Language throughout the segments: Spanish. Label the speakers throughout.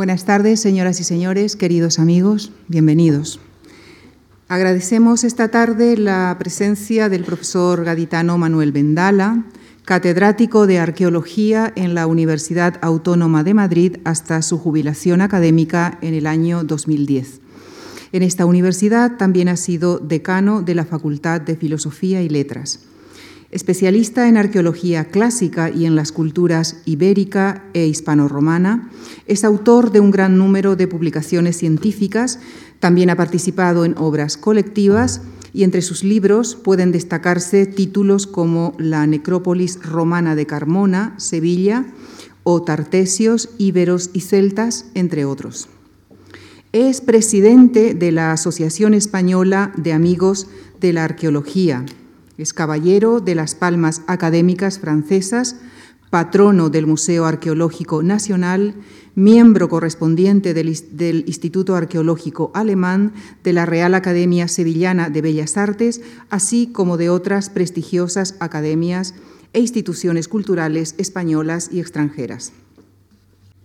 Speaker 1: Buenas tardes, señoras y señores, queridos amigos, bienvenidos. Agradecemos esta tarde la presencia del profesor gaditano Manuel Vendala, catedrático de Arqueología en la Universidad Autónoma de Madrid hasta su jubilación académica en el año 2010. En esta universidad también ha sido decano de la Facultad de Filosofía y Letras. Especialista en arqueología clásica y en las culturas ibérica e hispano-romana, es autor de un gran número de publicaciones científicas, también ha participado en obras colectivas y entre sus libros pueden destacarse títulos como La necrópolis romana de Carmona, Sevilla, o Tartesios, Íberos y Celtas, entre otros. Es presidente de la Asociación Española de Amigos de la Arqueología, es caballero de las Palmas Académicas Francesas, patrono del Museo Arqueológico Nacional, miembro correspondiente del, Instituto Arqueológico Alemán, de la Real Academia Sevillana de Bellas Artes, así como de otras prestigiosas academias e instituciones culturales españolas y extranjeras.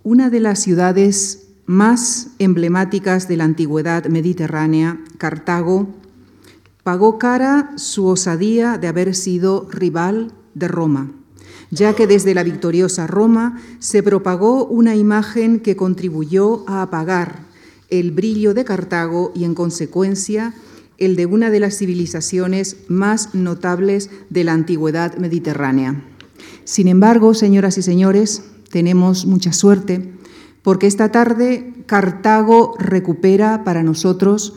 Speaker 1: Una de las ciudades más emblemáticas de la antigüedad mediterránea, Cartago, pagó cara su osadía de haber sido rival de Roma, ya que desde la victoriosa Roma se propagó una imagen que contribuyó a apagar el brillo de Cartago y, en consecuencia, el de una de las civilizaciones más notables de la antigüedad mediterránea. Sin embargo, señoras y señores, tenemos mucha suerte porque esta tarde Cartago recupera para nosotros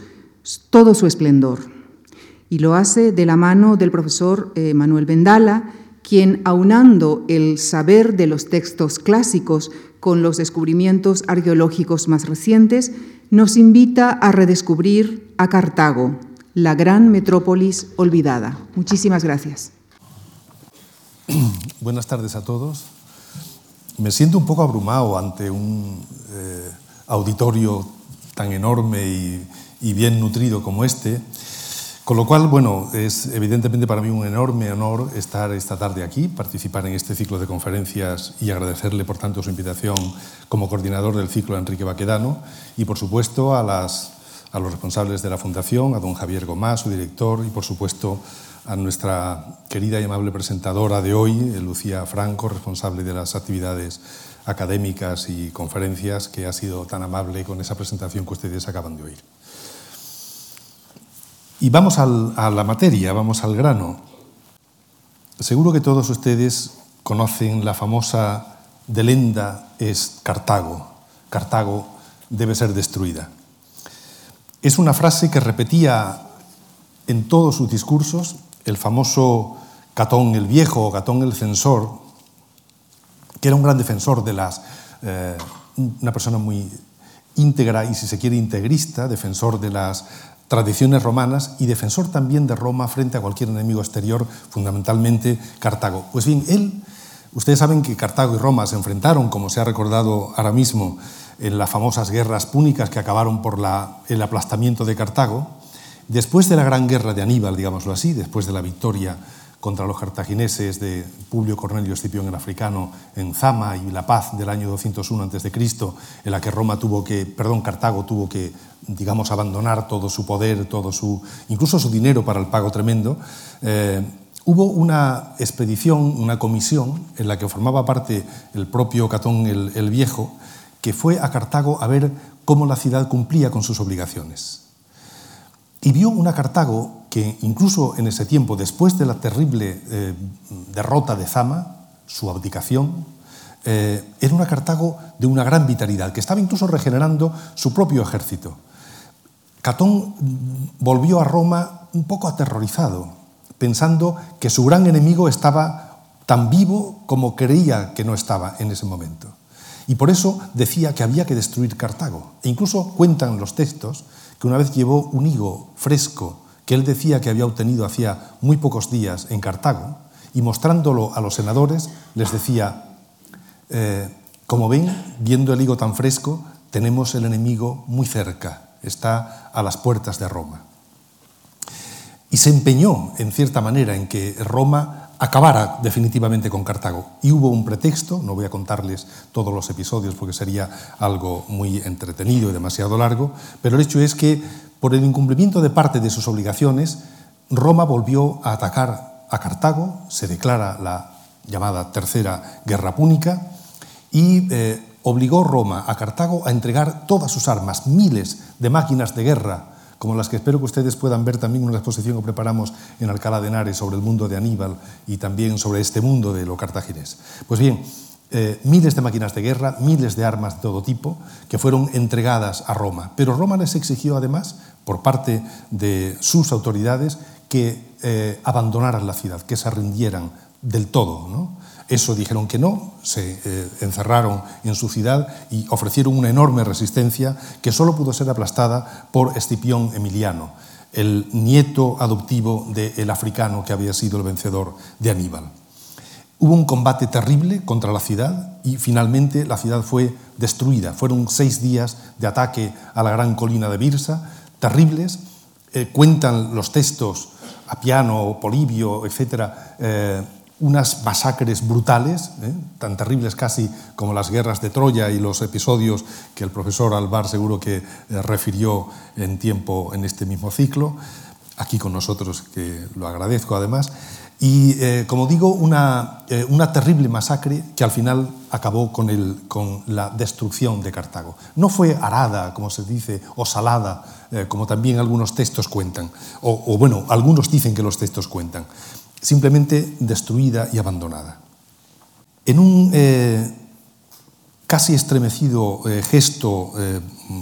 Speaker 1: todo su esplendor y lo hace de la mano del profesor eh, Manuel Vendala, quien, aunando el saber de los textos clásicos con los descubrimientos arqueológicos más recientes, nos invita a redescubrir a Cartago, la gran metrópolis olvidada. Muchísimas gracias.
Speaker 2: Buenas tardes a todos. Me siento un poco abrumado ante un eh, auditorio tan enorme y bien nutrido como este. Con lo cual, bueno, es evidentemente para mí un enorme honor estar esta tarde aquí, participar en este ciclo de conferencias y agradecerle, por tanto, su invitación como coordinador del ciclo a Enrique Baquedano y, por supuesto, a, las, a los responsables de la Fundación, a don Javier Gomás, su director, y, por supuesto, a nuestra querida y amable presentadora de hoy, Lucía Franco, responsable de las actividades académicas y conferencias, que ha sido tan amable con esa presentación que ustedes acaban de oír. Y vamos a la materia, vamos al grano. Seguro que todos ustedes conocen la famosa Delenda es Cartago. Cartago debe ser destruida. Es una frase que repetía en todos sus discursos el famoso Catón el Viejo o Catón el Censor, que era un gran defensor de las... Eh, una persona muy íntegra y, si se quiere, integrista, defensor de las tradiciones romanas y defensor también de Roma frente a cualquier enemigo exterior, fundamentalmente Cartago. Pues bien, él, ustedes saben que Cartago y Roma se enfrentaron, como se ha recordado ahora mismo, en las famosas guerras púnicas que acabaron por el aplastamiento de Cartago. Después de la gran guerra de Aníbal, digámoslo así, después de la victoria contra los cartagineses de Publio Cornelio Escipión el Africano en Zama y la paz del año 201 a.C., en la que Roma tuvo que, perdón, Cartago tuvo que, digamos, abandonar todo su poder, todo su, incluso su dinero para el pago tremendo, eh, hubo una expedición, una comisión en la que formaba parte el propio Catón el, Viejo, que fue a Cartago a ver cómo la ciudad cumplía con sus obligaciones. Y vio una Cartago que incluso en ese tiempo, después de la terrible eh, derrota de Zama, su abdicación, eh, era una Cartago de una gran vitalidad, que estaba incluso regenerando su propio ejército. Catón volvió a Roma un poco aterrorizado, pensando que su gran enemigo estaba tan vivo como creía que no estaba en ese momento. Y por eso decía que había que destruir Cartago. E incluso cuentan los textos que una vez llevó un higo fresco que él decía que había obtenido hacía muy pocos días en Cartago, y mostrándolo a los senadores les decía, eh, como ven, viendo el higo tan fresco, tenemos el enemigo muy cerca, está a las puertas de Roma. Y se empeñó, en cierta manera, en que Roma acabara definitivamente con Cartago. Y hubo un pretexto, no voy a contarles todos los episodios porque sería algo muy entretenido y demasiado largo, pero el hecho es que por el incumplimiento de parte de sus obligaciones, Roma volvió a atacar a Cartago, se declara la llamada Tercera Guerra Púnica, y eh, obligó Roma a Cartago a entregar todas sus armas, miles de máquinas de guerra, como las que espero que ustedes puedan ver también en una exposición que preparamos en Alcalá de Henares sobre el mundo de Aníbal y también sobre este mundo de lo cartaginés. Pues bien, eh, miles de máquinas de guerra, miles de armas de todo tipo que fueron entregadas a Roma. Pero Roma les exigió además, por parte de sus autoridades, que eh, abandonaran la ciudad, que se rindieran del todo. ¿no? Eso dijeron que no, se eh, encerraron en su ciudad y ofrecieron una enorme resistencia que solo pudo ser aplastada por Escipión Emiliano, el nieto adoptivo del africano que había sido el vencedor de Aníbal. Hubo un combate terrible contra la ciudad y finalmente la ciudad fue destruida. Fueron seis días de ataque a la gran colina de Birsa, terribles. Eh, cuentan los textos a piano, Polibio, etcétera, eh, unas masacres brutales, ¿eh? tan terribles casi como las guerras de Troya y los episodios que el profesor Alvar seguro que eh, refirió en tiempo en este mismo ciclo, aquí con nosotros, que lo agradezco además. Y, eh, como digo, una, una, terrible masacre que al final acabó con, el, con, la destrucción de Cartago. No fue arada, como se dice, o salada, como también algunos textos cuentan, o, o bueno, algunos dicen que los textos cuentan simplemente destruida y abandonada. En un eh, casi estremecido eh, gesto eh,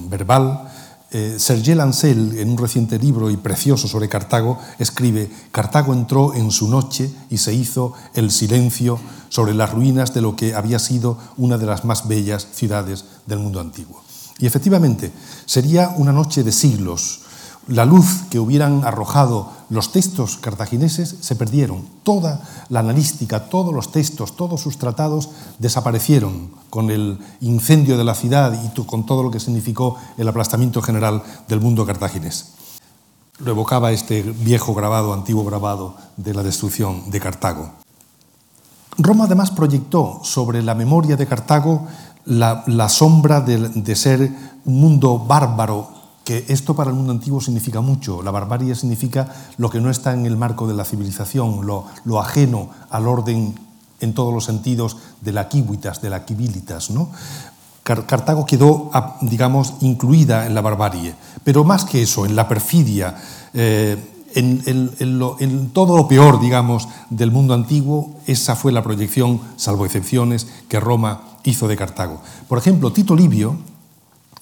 Speaker 2: verbal, Serge Lancel, en un reciente libro y precioso sobre Cartago, escribe, Cartago entró en su noche y se hizo el silencio sobre las ruinas de lo que había sido una de las más bellas ciudades del mundo antiguo. Y efectivamente, sería una noche de siglos, la luz que hubieran arrojado los textos cartagineses se perdieron. Toda la analística, todos los textos, todos sus tratados desaparecieron con el incendio de la ciudad y con todo lo que significó el aplastamiento general del mundo cartaginés. Lo evocaba este viejo grabado, antiguo grabado de la destrucción de Cartago. Roma además proyectó sobre la memoria de Cartago la, sombra de ser un mundo bárbaro que esto para el mundo antiguo significa mucho. La barbarie significa lo que no está en el marco de la civilización, lo, ajeno al orden en todos los sentidos de la quivitas, de la quibilitas. ¿no? Cartago quedó, digamos, incluida en la barbarie, pero más que eso, en la perfidia, eh, en, todo lo peor, digamos, del mundo antiguo, esa fue la proyección, salvo excepciones, que Roma hizo de Cartago. Por ejemplo, Tito Livio,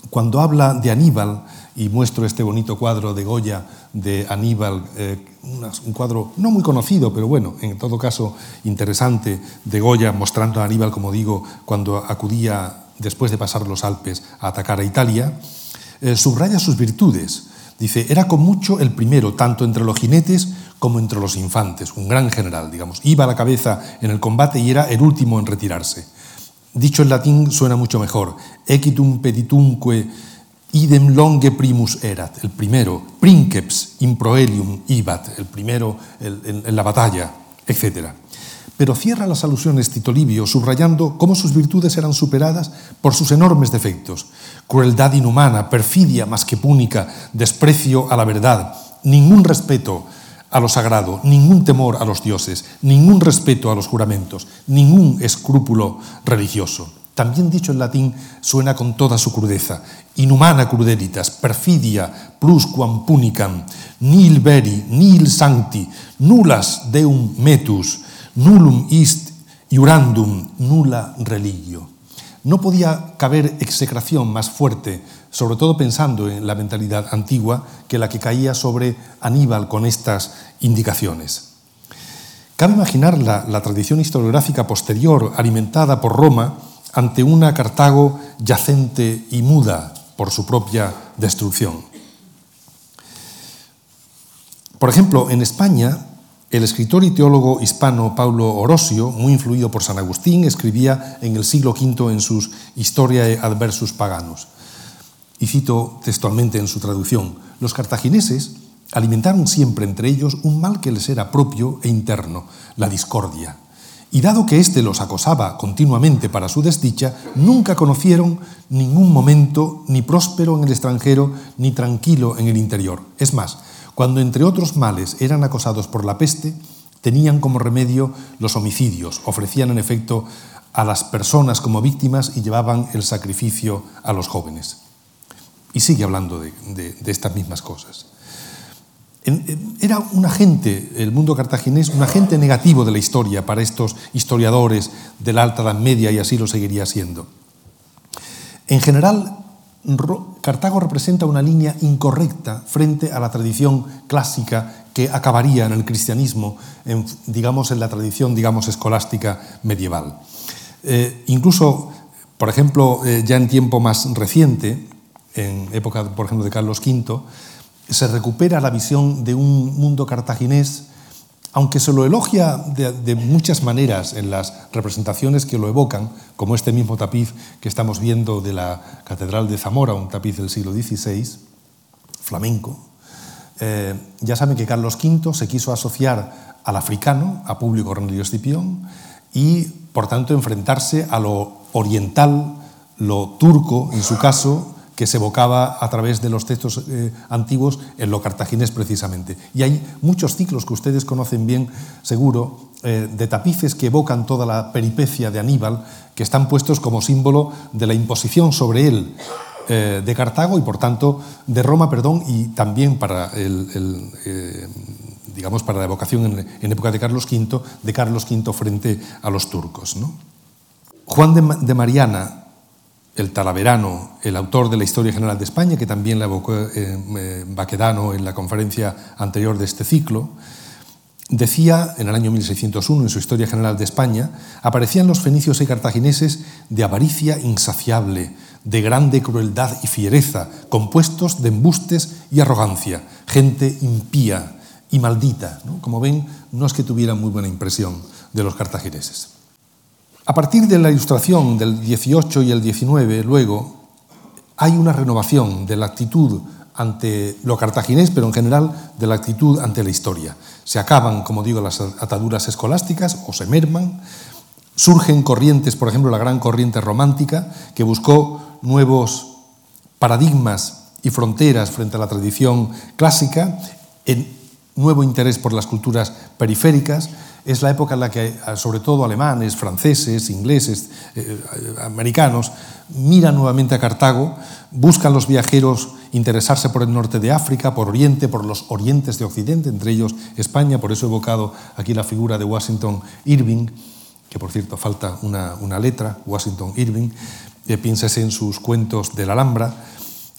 Speaker 2: cuando habla de Aníbal, y muestro este bonito cuadro de Goya de Aníbal, eh, un cuadro no muy conocido, pero bueno, en todo caso interesante, de Goya mostrando a Aníbal, como digo, cuando acudía después de pasar los Alpes a atacar a Italia, eh, subraya sus virtudes. Dice, era con mucho el primero, tanto entre los jinetes como entre los infantes, un gran general, digamos. Iba a la cabeza en el combate y era el último en retirarse. Dicho en latín suena mucho mejor. Equitum peditumque idem longe primus erat, el primero, princeps in proelium ibat, el primero en, la batalla, etc. Pero cierra las alusiones Tito Livio subrayando cómo sus virtudes eran superadas por sus enormes defectos. Crueldad inhumana, perfidia más que púnica, desprecio a la verdad, ningún respeto a lo sagrado, ningún temor a los dioses, ningún respeto a los juramentos, ningún escrúpulo religioso. También dicho en latín suena con toda su crudeza. Inhumana crudelitas, perfidia, plusquam punicam, nil veri, nil sancti, nullas deum metus, nullum ist iurandum, nulla religio. No podía caber execración más fuerte, sobre todo pensando en la mentalidad antigua, que la que caía sobre Aníbal con estas indicaciones. Cabe imaginar la tradición historiográfica posterior, alimentada por Roma, ante una Cartago yacente y muda por su propia destrucción. Por ejemplo, en España, el escritor y teólogo hispano Paulo Orosio, muy influido por San Agustín, escribía en el siglo V en sus Historiae adversus paganos. Y cito textualmente en su traducción, los cartagineses alimentaron siempre entre ellos un mal que les era propio e interno, la discordia. Y dado que éste los acosaba continuamente para su desdicha, nunca conocieron ningún momento ni próspero en el extranjero ni tranquilo en el interior. Es más, cuando entre otros males eran acosados por la peste, tenían como remedio los homicidios, ofrecían en efecto a las personas como víctimas y llevaban el sacrificio a los jóvenes. Y sigue hablando de, estas mismas cosas. Era un agente, el mundo cartaginés, un agente negativo de la historia para estos historiadores de la Alta Edad Media y así lo seguiría siendo. En general, Cartago representa una línea incorrecta frente a la tradición clásica que acabaría en el cristianismo, digamos en la tradición digamos escolástica medieval. Eh, incluso, por ejemplo, eh, ya en tiempo más reciente, en época, por ejemplo, de Carlos V, se recupera la visión de un mundo cartaginés, aunque se lo elogia de, muchas maneras en las representaciones que lo evocan, como este mismo tapiz que estamos viendo de la Catedral de Zamora, un tapiz del siglo XVI, flamenco. Eh, ya saben que Carlos V se quiso asociar al africano, a Publio Cornelio Escipión, y por tanto enfrentarse a lo oriental, lo turco en su caso, que se evocaba a través de los textos eh, antiguos en lo cartaginés precisamente. Y hay muchos ciclos que ustedes conocen bien, seguro, eh, de tapices que evocan toda la peripecia de Aníbal, que están puestos como símbolo de la imposición sobre él eh, de Cartago y por tanto de Roma, perdón, y también para el, digamos para la evocación en, época de Carlos V, de Carlos V frente a los turcos. ¿no? Juan de Mariana el Talaverano, el autor de la Historia General de España, que también la evocó eh, eh, Baquedano en la conferencia anterior de este ciclo, decía en el año 1601 en su Historia General de España, aparecían los fenicios y cartagineses de avaricia insaciable, de grande crueldad y fiereza, compuestos de embustes y arrogancia, gente impía y maldita. Como ven, no es que tuvieran muy buena impresión de los cartagineses. A partir de la ilustración del 18 y el 19, luego, hay una renovación de la actitud ante lo cartaginés, pero en general de la actitud ante la historia. Se acaban, como digo, las ataduras escolásticas o se merman, surgen corrientes, por ejemplo, la gran corriente romántica, que buscó nuevos paradigmas y fronteras frente a la tradición clásica, en nuevo interés por las culturas periféricas, es la época en la que, sobre todo alemanes, franceses, ingleses, eh, americanos, miran nuevamente a Cartago, buscan los viajeros interesarse por el norte de África, por Oriente, por los orientes de Occidente, entre ellos España, por eso he evocado aquí la figura de Washington Irving, que por cierto falta una, letra, Washington Irving, eh, piénsese en sus cuentos de la Alhambra,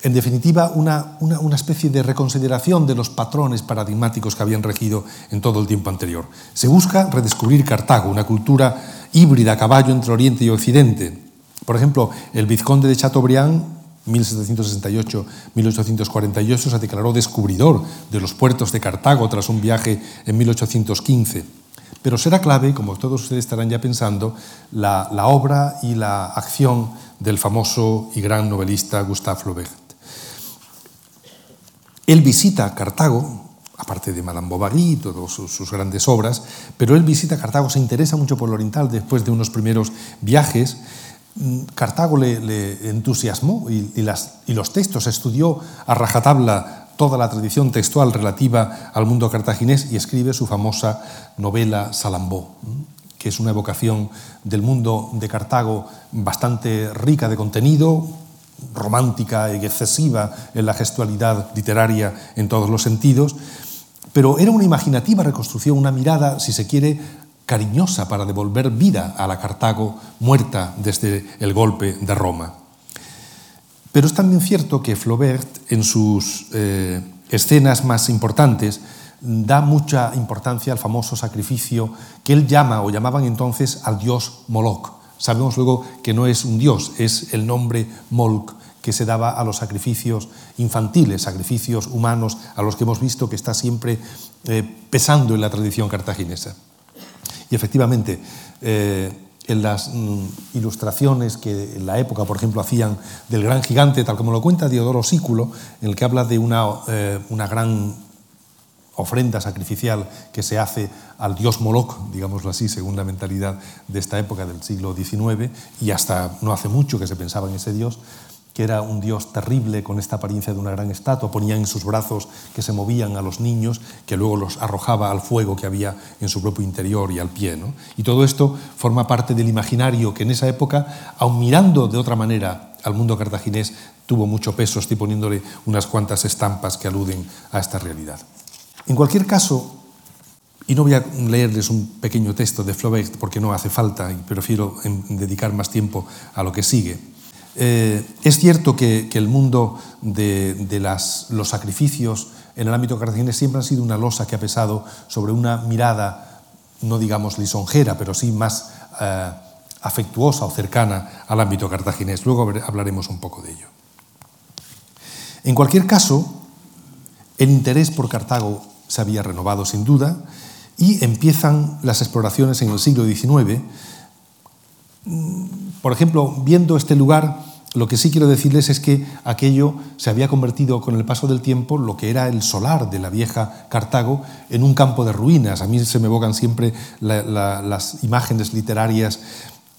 Speaker 2: en definitiva, una, especie de reconsideración de los patrones paradigmáticos que habían regido en todo el tiempo anterior. Se busca redescubrir Cartago, una cultura híbrida a caballo entre Oriente y Occidente. Por ejemplo, el vizconde de Chateaubriand 1768-1848 se declaró descubridor de los puertos de Cartago tras un viaje en 1815. Pero será clave, como todos ustedes estarán ya pensando, la, la obra y la acción del famoso y gran novelista Gustave Flaubert. Él visita Cartago, aparte de Madame Bovary y todas sus, grandes obras, pero él visita Cartago, se interesa mucho por lo oriental después de unos primeros viajes. Mm, Cartago le, entusiasmó y, y, los textos, estudió a rajatabla toda la tradición textual relativa al mundo cartaginés y escribe su famosa novela Salambó, que es una evocación del mundo de Cartago bastante rica de contenido, romántica y excesiva en la gestualidad literaria en todos los sentidos, pero era una imaginativa reconstrucción, una mirada, si se quiere, cariñosa para devolver vida a la Cartago muerta desde el golpe de Roma. Pero es también cierto que Flaubert, en sus eh, escenas más importantes, da mucha importancia al famoso sacrificio que él llama o llamaban entonces al dios Moloch, Sabemos luego que no es un dios, es el nombre Molk que se daba a los sacrificios infantiles, sacrificios humanos, a los que hemos visto que está siempre eh, pesando en la tradición cartaginesa. Y efectivamente, eh, en las mm, ilustraciones que en la época, por ejemplo, hacían del gran gigante, tal como lo cuenta Diodoro Sículo, en el que habla de una, eh, una gran ofrenda sacrificial que se hace al dios Moloch, digámoslo así, según la mentalidad de esta época del siglo XIX, y hasta no hace mucho que se pensaba en ese dios, que era un dios terrible con esta apariencia de una gran estatua, ponía en sus brazos que se movían a los niños, que luego los arrojaba al fuego que había en su propio interior y al pie. Y todo esto forma parte del imaginario que en esa época, aun mirando de otra manera al mundo cartaginés, tuvo mucho peso, estoy poniéndole unas cuantas estampas que aluden a esta realidad. En cualquier caso, y no voy a leerles un pequeño texto de Flaubert porque no hace falta y prefiero dedicar más tiempo a lo que sigue. Eh, es cierto que, el mundo de, los sacrificios en el ámbito cartaginés siempre ha sido una losa que ha pesado sobre una mirada, no digamos lisonjera, pero sí más eh, afectuosa o cercana al ámbito cartaginés. Luego hablaremos un poco de ello. En cualquier caso, el interés por Cartago se había renovado sin duda y empiezan las exploraciones en el siglo XIX por ejemplo, viendo este lugar, lo que sí quiero decirles es que aquello se había convertido con el paso del tiempo, lo que era el solar de la vieja Cartago, en un campo de ruinas. A mí se me evocan siempre las imágenes literarias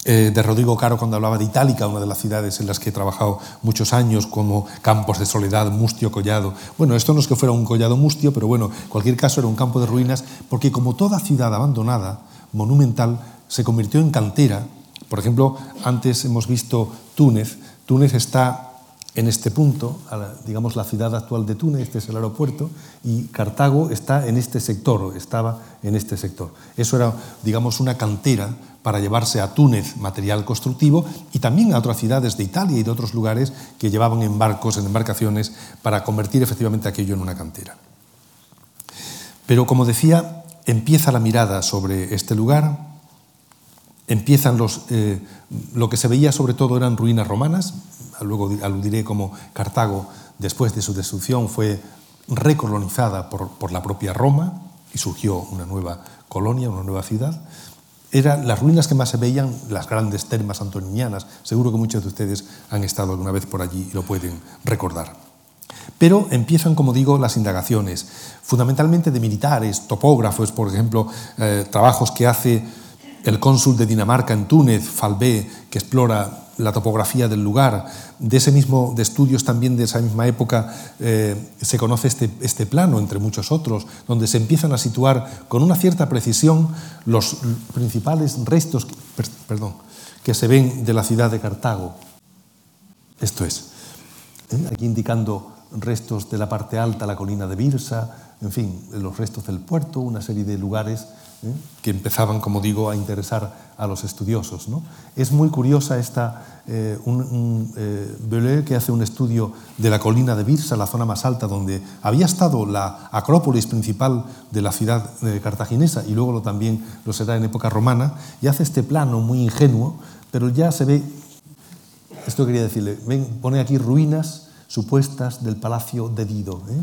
Speaker 2: eh, de Rodrigo Caro cuando hablaba de Itálica, una de las ciudades en las que he trabajado muchos años, como campos de soledad, mustio, collado. Bueno, esto no es que fuera un collado mustio, pero bueno, en cualquier caso era un campo de ruinas, porque como toda ciudad abandonada, monumental, se convirtió en cantera por ejemplo, antes hemos visto Túnez. Túnez está en este punto, digamos la ciudad actual de Túnez, este es el aeropuerto, y Cartago está en este sector, estaba en este sector. Eso era, digamos, una cantera para llevarse a Túnez material constructivo y también a otras ciudades de Italia y de otros lugares que llevaban en barcos, en embarcaciones, para convertir efectivamente aquello en una cantera. Pero como decía, empieza la mirada sobre este lugar, empiezan los, eh, lo que se veía sobre todo eran ruinas romanas, luego aludiré como Cartago después de su destrucción fue recolonizada por, por, la propia Roma y surgió una nueva colonia, una nueva ciudad. Eran las ruinas que más se veían, las grandes termas antoninianas. Seguro que muchos de ustedes han estado alguna vez por allí y lo pueden recordar. Pero empiezan, como digo, las indagaciones, fundamentalmente de militares, topógrafos, por ejemplo, eh, trabajos que hace el cónsul de Dinamarca en Túnez, Falbé, que explora la topografía del lugar. De ese mismo de estudios también de esa misma época eh, se conoce este, este, plano, entre muchos otros, donde se empiezan a situar con una cierta precisión los principales restos que se ven de la ciudad de Cartago. Esto es, ¿eh? aquí indicando restos de la parte alta, la colina de Birsa, en fin, los restos del puerto, una serie de lugares ¿eh? que empezaban, como digo, a interesar a los estudiosos. Es muy curiosa esta, eh, un, eh, que hace un estudio de la colina de Birsa, la zona más alta donde había estado la acrópolis principal de la ciudad cartaginesa y luego lo, también lo será en época romana, y hace este plano muy ingenuo, pero ya se ve, esto quería decirle, ven, pone aquí ruinas supuestas del palacio de Dido, ¿eh?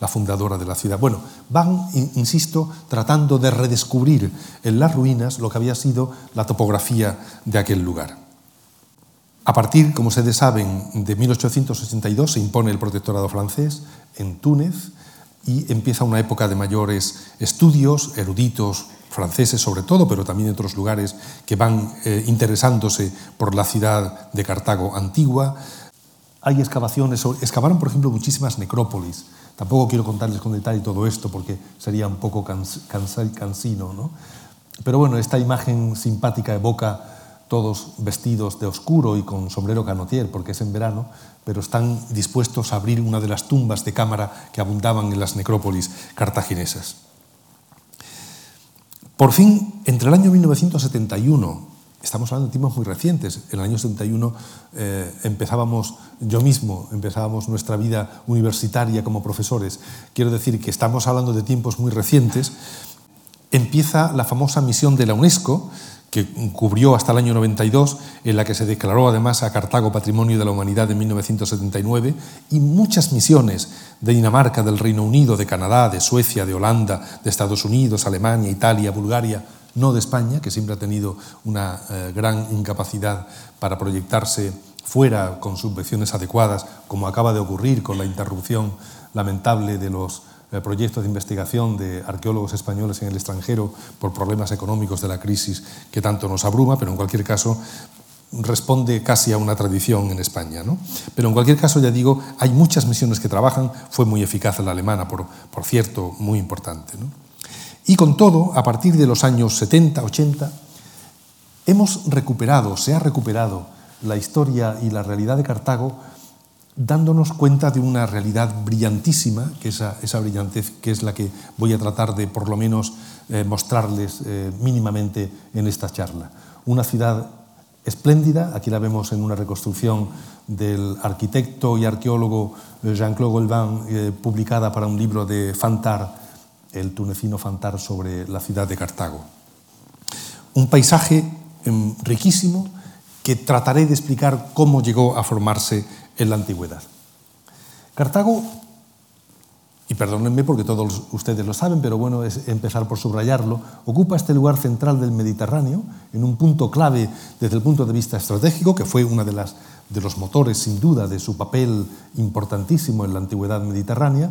Speaker 2: La, fundadora de la ciudad. Bueno, van, insisto, tratando de redescubrir en las ruinas lo que había sido la topografía de aquel lugar. A partir, como ustedes saben, de 1862 se impone el protectorado francés en Túnez y empieza una época de mayores estudios, eruditos franceses sobre todo, pero también en otros lugares que van eh, interesándose por la ciudad de Cartago antigua, hay excavaciones, excavaron por ejemplo muchísimas necrópolis. Tampoco quiero contarles con detalle todo esto porque sería un poco cansino, ¿no? Pero bueno, esta imagen simpática evoca todos vestidos de oscuro y con sombrero canotier, porque es en verano, pero están dispuestos a abrir una de las tumbas de cámara que abundaban en las necrópolis cartaginesas. Por fin, entre el año 1971 Estamos hablando de tiempos muy recientes. En el año 71 eh, empezábamos, yo mismo, empezábamos nuestra vida universitaria como profesores. Quiero decir que estamos hablando de tiempos muy recientes. Empieza la famosa misión de la UNESCO, que cubrió hasta el año 92, en la que se declaró además a Cartago Patrimonio de la Humanidad en 1979, y muchas misiones de Dinamarca, del Reino Unido, de Canadá, de Suecia, de Holanda, de Estados Unidos, Alemania, Italia, Bulgaria, no de España, que siempre ha tenido una eh, gran incapacidad para proyectarse fuera con subvenciones adecuadas, como acaba de ocurrir con la interrupción lamentable de los eh, proyectos de investigación de arqueólogos españoles en el extranjero por problemas económicos de la crisis que tanto nos abruma, pero en cualquier caso responde casi a una tradición en España. ¿no? Pero en cualquier caso, ya digo, hay muchas misiones que trabajan, fue muy eficaz la alemana, por, por cierto, muy importante. ¿no? Y con todo, a partir de los años 70, 80, hemos recuperado, se ha recuperado la historia y la realidad de Cartago dándonos cuenta de una realidad brillantísima, que esa, esa brillantez que es la que voy a tratar de por lo menos eh, mostrarles eh, mínimamente en esta charla. Una ciudad espléndida, aquí la vemos en una reconstrucción del arquitecto y arqueólogo eh, Jean-Claude Golvin, publicada para un libro de Fantar, el tunecino Fantar, sobre la ciudad de Cartago. Un paisaje em, riquísimo que trataré de explicar cómo llegó a formarse en la antigüedad. Cartago y perdónenme porque todos ustedes lo saben, pero bueno, es empezar por subrayarlo, ocupa este lugar central del Mediterráneo, en un punto clave desde el punto de vista estratégico, que fue uno de, las, de los motores, sin duda, de su papel importantísimo en la antigüedad mediterránea,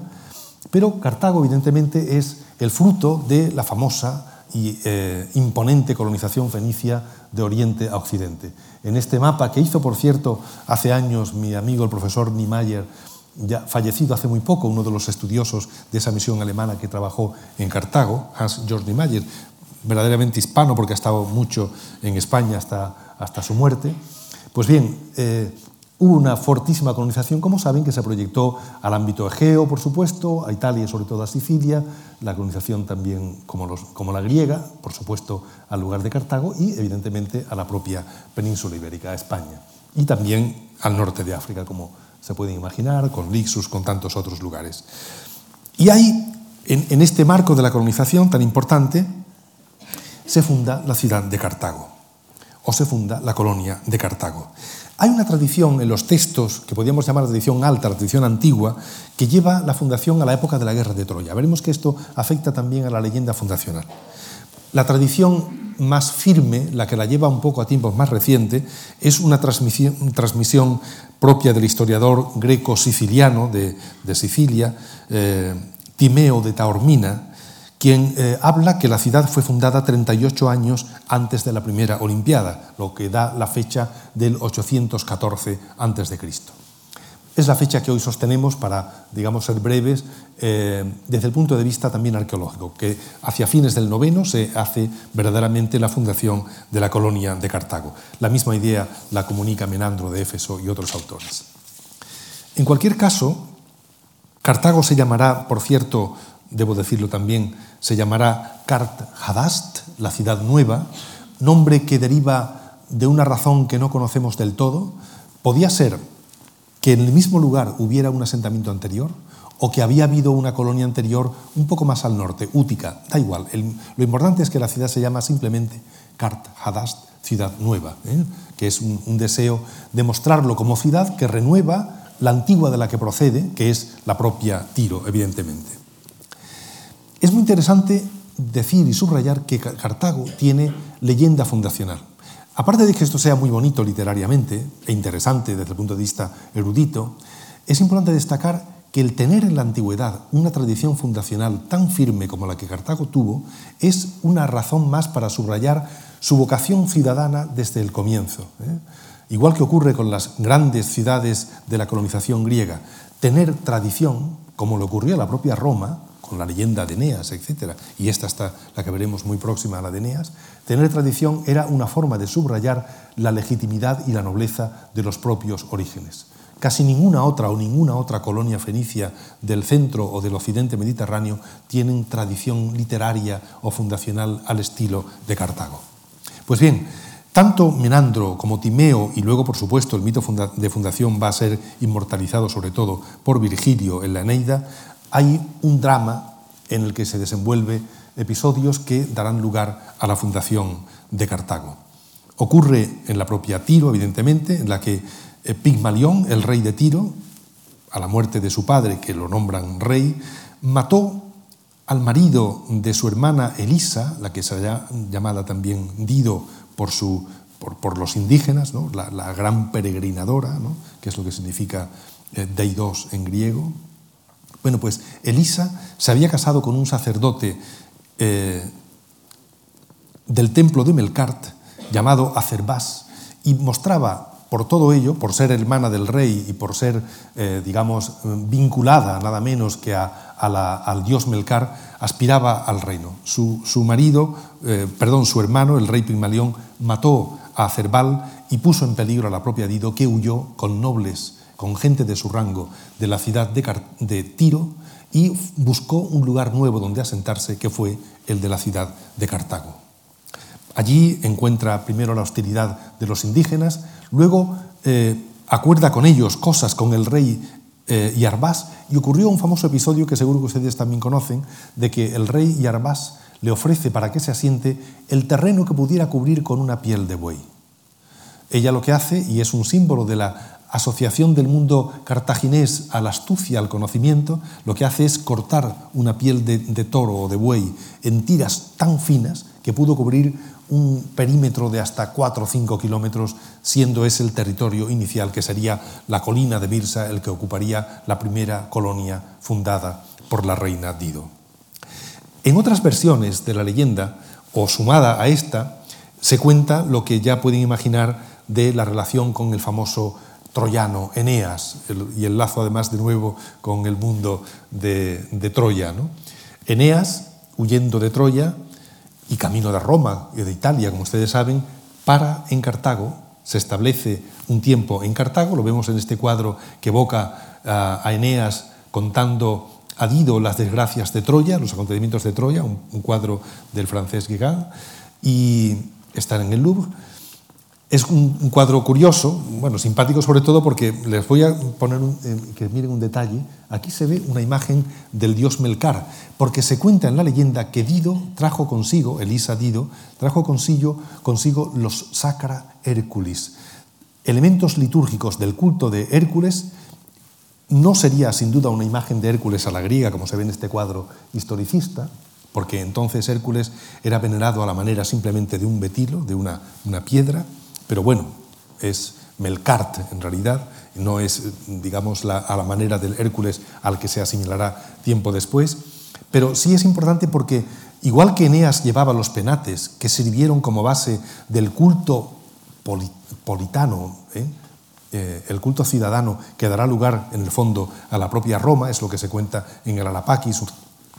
Speaker 2: pero Cartago, evidentemente, es el fruto de la famosa y eh, imponente colonización fenicia de Oriente a Occidente. En este mapa que hizo, por cierto, hace años mi amigo el profesor Niemeyer, ya fallecido hace muy poco, uno de los estudiosos de esa misión alemana que trabajó en Cartago, Hans Georg Niemeyer, verdaderamente hispano porque ha estado mucho en España hasta, hasta su muerte. Pues bien, eh, hubo una fortísima colonización, como saben, que se proyectó al ámbito egeo, por supuesto, a Italia sobre todo a Sicilia, la colonización también como la griega, por supuesto, al lugar de Cartago y evidentemente a la propia península ibérica, a España, y también al norte de África, como se pueden imaginar, con Lixus, con tantos otros lugares. Y ahí, en, este marco de la colonización tan importante, se funda la ciudad de Cartago, o se funda la colonia de Cartago. Hay una tradición en los textos, que podríamos llamar tradición alta, tradición antigua, que lleva la fundación a la época de la guerra de Troya. Veremos que esto afecta también a la leyenda fundacional. La tradición más firme, la que la lleva un poco a tiempos más recientes, es una transmisión, transmisión propia del historiador greco-siciliano de, de Sicilia, eh, Timeo de Taormina, quien eh, habla que la ciudad fue fundada 38 años antes de la primera Olimpiada, lo que da la fecha del 814 a.C es la fecha que hoy sostenemos para, digamos, ser breves, eh, desde el punto de vista también arqueológico, que hacia fines del noveno se hace verdaderamente la fundación de la colonia de Cartago. La misma idea la comunica Menandro de Éfeso y otros autores. En cualquier caso, Cartago se llamará, por cierto, debo decirlo también, se llamará Kart Hadast, la ciudad nueva, nombre que deriva de una razón que no conocemos del todo. Podía ser que en el mismo lugar hubiera un asentamiento anterior o que había habido una colonia anterior un poco más al norte, Útica, da igual. lo importante es que la ciudad se llama simplemente Kart Hadast, ciudad nueva, ¿eh? que es un, deseo de mostrarlo como ciudad que renueva la antigua de la que procede, que es la propia Tiro, evidentemente. Es muy interesante decir y subrayar que Cartago tiene leyenda fundacional. Aparte de que esto sea muy bonito literariamente e interesante desde el punto de vista erudito, es importante destacar que el tener en la antigüedad una tradición fundacional tan firme como la que Cartago tuvo es una razón más para subrayar su vocación ciudadana desde el comienzo. ¿eh? Igual que ocurre con las grandes ciudades de la colonización griega, tener tradición, como le ocurrió a la propia Roma, con la leyenda de Eneas, etc. Y esta está la que veremos muy próxima a la de Eneas. Tener tradición era una forma de subrayar la legitimidad y la nobleza de los propios orígenes. Casi ninguna otra o ninguna otra colonia fenicia del centro o del occidente mediterráneo tienen tradición literaria o fundacional al estilo de Cartago. Pues bien, tanto Menandro como Timeo y luego, por supuesto, el mito de fundación va a ser inmortalizado sobre todo por Virgilio en la Eneida, hay un drama en el que se desenvuelve episodios que darán lugar a la fundación de Cartago. Ocurre en la propia Tiro, evidentemente, en la que Pigmalión, el rey de Tiro, a la muerte de su padre, que lo nombran rey, mató al marido de su hermana Elisa, la que será llamada también Dido por, los indígenas, la, gran peregrinadora, que es lo que significa eh, deidos en griego, Bueno, pues Elisa se había casado con un sacerdote eh, del templo de Melkart llamado Acerbás y mostraba por todo ello, por ser hermana del rey y por ser, eh, digamos, vinculada nada menos que al dios Melcar, aspiraba al reino. Su, marido, eh, perdón, su hermano, el rey Pigmalión, mató a Acerbal y puso en peligro a la propia Dido, que huyó con nobles, con gente de su rango, de la ciudad de, Tiro y buscó un lugar nuevo donde asentarse, que fue el de la ciudad de Cartago. Allí encuentra primero la hostilidad de los indígenas, luego eh, acuerda con ellos cosas con el rey eh, Yarbás y ocurrió un famoso episodio que seguro que ustedes también conocen, de que el rey Yarbás le ofrece para que se asiente el terreno que pudiera cubrir con una piel de buey. Ella lo que hace, y es un símbolo de la asociación del mundo cartaginés a la astucia, al conocimiento, lo que hace es cortar una piel de, toro o de buey en tiras tan finas que pudo cubrir un perímetro de hasta 4 o 5 kilómetros, siendo ese el territorio inicial, que sería la colina de Birsa, el que ocuparía la primera colonia fundada por la reina Dido. En otras versiones de la leyenda, o sumada a esta, se cuenta lo que ya pueden imaginar de la relación con el famoso troyano Eneas, y el lazo además de nuevo con el mundo de, Troya. Eneas, huyendo de Troya, y camino de Roma y de Italia, como ustedes saben, para en Cartago, se establece un tiempo en Cartago, lo vemos en este cuadro que evoca a Eneas contando a Dido las desgracias de Troya, los acontecimientos de Troya, un, cuadro del francés Guégan, y están en el Louvre. Es un, cuadro curioso, bueno, simpático sobre todo porque les voy a poner eh, que miren un detalle. Aquí se ve una imagen del dios Melcar, porque se cuenta en la leyenda que Dido trajo consigo, Elisa Dido, trajo consigo, consigo los Sacra Hércules, elementos litúrgicos del culto de Hércules. No sería sin duda una imagen de Hércules a la griega, como se ve en este cuadro historicista, porque entonces Hércules era venerado a la manera simplemente de un betilo, de una, una piedra pero bueno, es Melkart en realidad, no es, digamos, a la manera del Hércules al que se asimilará tiempo después, pero sí es importante porque, igual que Eneas llevaba los penates que sirvieron como base del culto politano, ¿eh? Eh, el culto ciudadano que dará lugar en el fondo a la propia Roma, es lo que se cuenta en el Alapakis,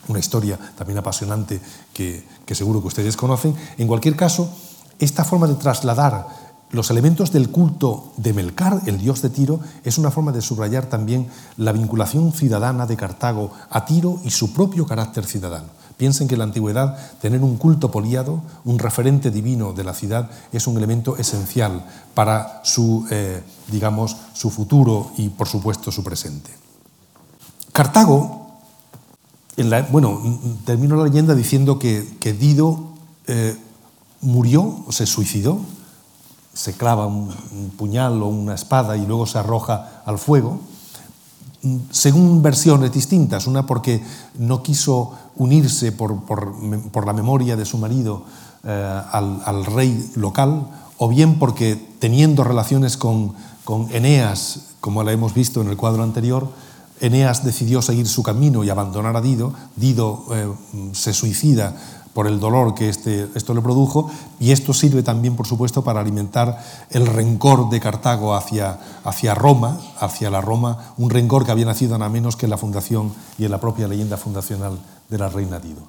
Speaker 2: una historia también apasionante que seguro que ustedes conocen. En cualquier caso, esta forma de trasladar los elementos del culto de Melcar, el dios de Tiro, es una forma de subrayar también la vinculación ciudadana de Cartago a Tiro y su propio carácter ciudadano. Piensen que en la antigüedad tener un culto poliado, un referente divino de la ciudad, es un elemento esencial para su, eh, digamos, su futuro y, por supuesto, su presente. Cartago, bueno, termino la leyenda diciendo que, Dido eh, murió, se suicidó, se clava un, puñal o una espada y luego se arroja al fuego, según versiones distintas, una porque no quiso unirse por, la memoria de su marido eh, al, rey local, o bien porque teniendo relaciones con, con Eneas, como la hemos visto en el cuadro anterior, Eneas decidió seguir su camino y abandonar a Dido, Dido eh, se suicida por el dolor que este, esto le produjo, y esto sirve también, por supuesto, para alimentar el rencor de Cartago hacia, hacia Roma, hacia la Roma, un rencor que había nacido nada menos que en la fundación y en la propia leyenda fundacional de la reina Dido.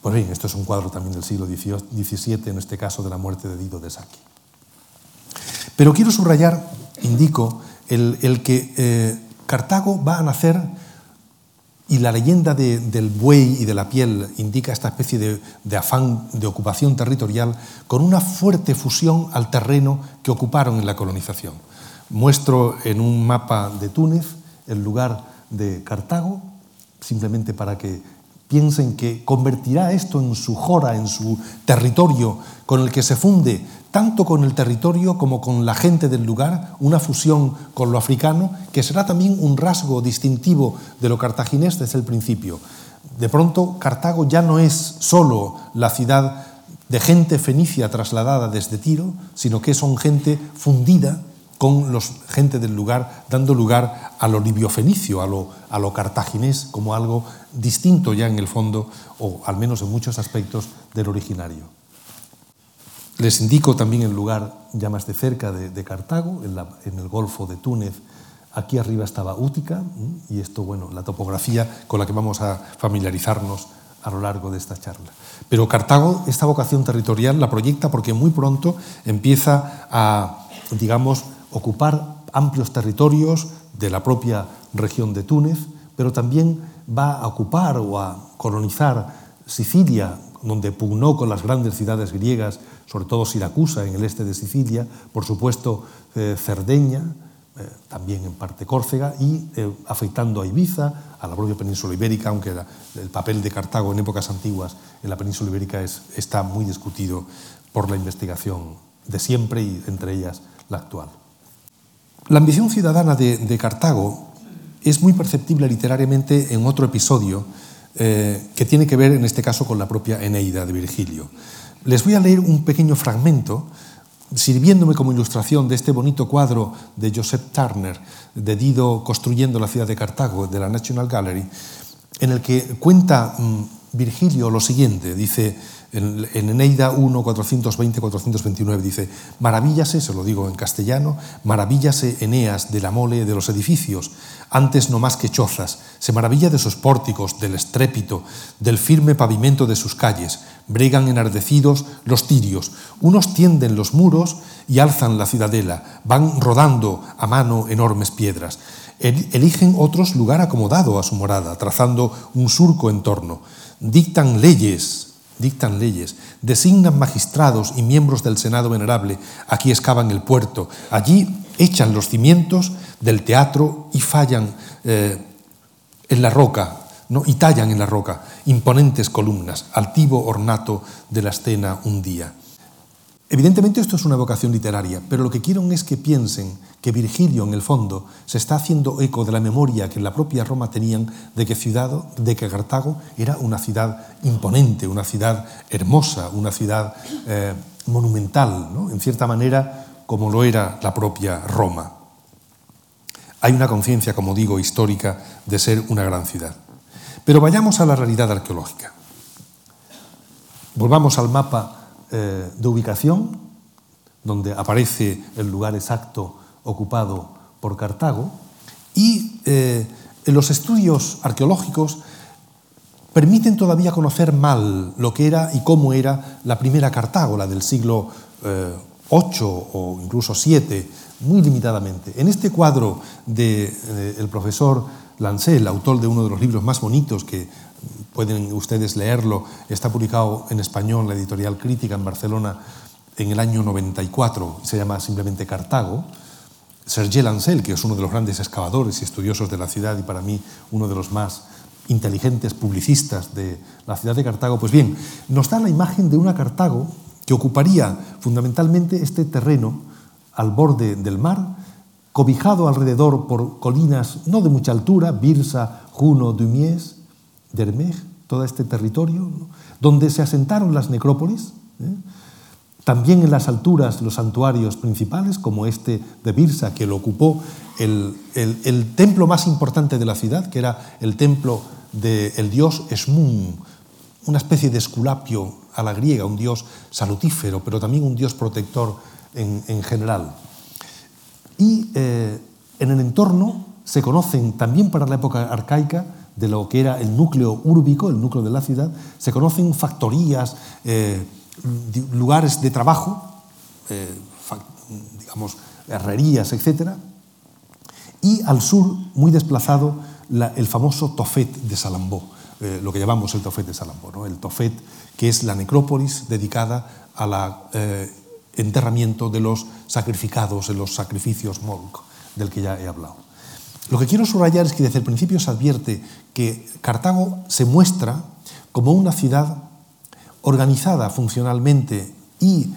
Speaker 2: Pues bien, esto es un cuadro también del siglo XVII, en este caso de la muerte de Dido de Saki. Pero quiero subrayar, indico, el, que eh, Cartago va a nacer y la leyenda del buey y de la piel indica esta especie de, afán de ocupación territorial con una fuerte fusión al terreno que ocuparon en la colonización. Muestro en un mapa de Túnez el lugar de Cartago, simplemente para que piensen que convertirá esto en su jora, en su territorio con el que se funde tanto con el territorio como con la gente del lugar, una fusión con lo africano, que será también un rasgo distintivo de lo cartaginés desde el principio. De pronto, Cartago ya no es solo la ciudad de gente fenicia trasladada desde Tiro, sino que son gente fundida con los gente del lugar, dando lugar a lo libio-fenicio, a lo, a lo cartaginés, como algo distinto ya en el fondo, o al menos en muchos aspectos, del originario. Les indico también el lugar ya más de cerca de, Cartago, en, en, el Golfo de Túnez. Aquí arriba estaba Útica, y esto, bueno, la topografía con la que vamos a familiarizarnos a lo largo de esta charla. Pero Cartago, esta vocación territorial la proyecta porque muy pronto empieza a, digamos, ocupar amplios territorios de la propia región de Túnez, pero también va a ocupar o a colonizar Sicilia, donde pugnó con las grandes ciudades griegas, sobre todo Siracusa en el este de Sicilia, por supuesto eh, Cerdeña, eh, también en parte Córcega, y eh, afectando a Ibiza, a la propia península ibérica, aunque el papel de Cartago en épocas antiguas en la península ibérica está muy discutido por la investigación de siempre y entre ellas la actual. La ambición ciudadana de, Cartago es muy perceptible literariamente en otro episodio eh, que tiene que ver en este caso con la propia Eneida de Virgilio. Les voy a leer un pequeño fragmento sirviéndome como ilustración de este bonito cuadro de Joseph Turner, de Dido construyendo la ciudad de Cartago, de la National Gallery, en el que cuenta mm, Virgilio lo siguiente, dice, en, Eneida 1, 420-429 dice, maravíllase, se lo digo en castellano, maravíllase Eneas de la mole de los edificios, antes no más que chozas, se maravilla de sus pórticos, del estrépito, del firme pavimento de sus calles, bregan enardecidos los tirios, unos tienden los muros y alzan la ciudadela, van rodando a mano enormes piedras, eligen otros lugar acomodado a su morada, trazando un surco en torno, dictan leyes, dictan leyes, designan magistrados y miembros del Senado Venerable, aquí excavan el puerto, allí echan los cimientos del teatro y fallan eh, en la roca, ¿no? y tallan en la roca imponentes columnas, altivo ornato de la escena un día. Evidentemente esto es una vocación literaria, pero lo que quiero es que piensen que Virgilio, en el fondo, se está haciendo eco de la memoria que en la propia Roma tenían de que, ciudad, de que Cartago era una ciudad imponente, una ciudad hermosa, una ciudad eh, monumental, en cierta manera como lo era la propia Roma. Hay una conciencia, como digo, histórica de ser una gran ciudad. Pero vayamos a la realidad arqueológica. Volvamos al mapa eh, de ubicación, donde aparece el lugar exacto ocupado por Cartago, y eh, los estudios arqueológicos permiten todavía conocer mal lo que era y cómo era la primera Cartago, la del siglo eh, o incluso VII, muy limitadamente. En este cuadro del profesor Lancel, autor de uno de los libros más bonitos que pueden ustedes leerlo, está publicado en español la editorial Crítica en Barcelona en el año 94, se llama simplemente Cartago. Serge Lancel, que es uno de los grandes excavadores y estudiosos de la ciudad y para mí uno de los más inteligentes publicistas de la ciudad de Cartago, pues bien, nos da la imagen de una Cartago que ocuparía fundamentalmente este terreno al borde del mar, cobijado alrededor por colinas no de mucha altura, Birsa, Juno, Dumies, Dermej, todo este territorio, donde se asentaron las necrópolis, ¿eh? También en las alturas los santuarios principales, como este de Birsa, que lo ocupó el, templo más importante de la ciudad, que era el templo del dios Esmun, una especie de esculapio a la griega, un dios salutífero, pero también un dios protector en, general. Y eh, en el entorno se conocen también para la época arcaica de lo que era el núcleo úrbico, el núcleo de la ciudad, se conocen factorías, eh, lugares de trabajo, eh, digamos, herrerías, etc. Y al sur, muy desplazado, el famoso Tofet de Salambó, eh, lo que llamamos el Tofet de Salambó, ¿no? el Tofet, que es la necrópolis dedicada al enterramiento de los sacrificados en los sacrificios Molk, del que ya he hablado. Lo que quiero subrayar es que desde el principio se advierte que Cartago se muestra como una ciudad organizada funcionalmente y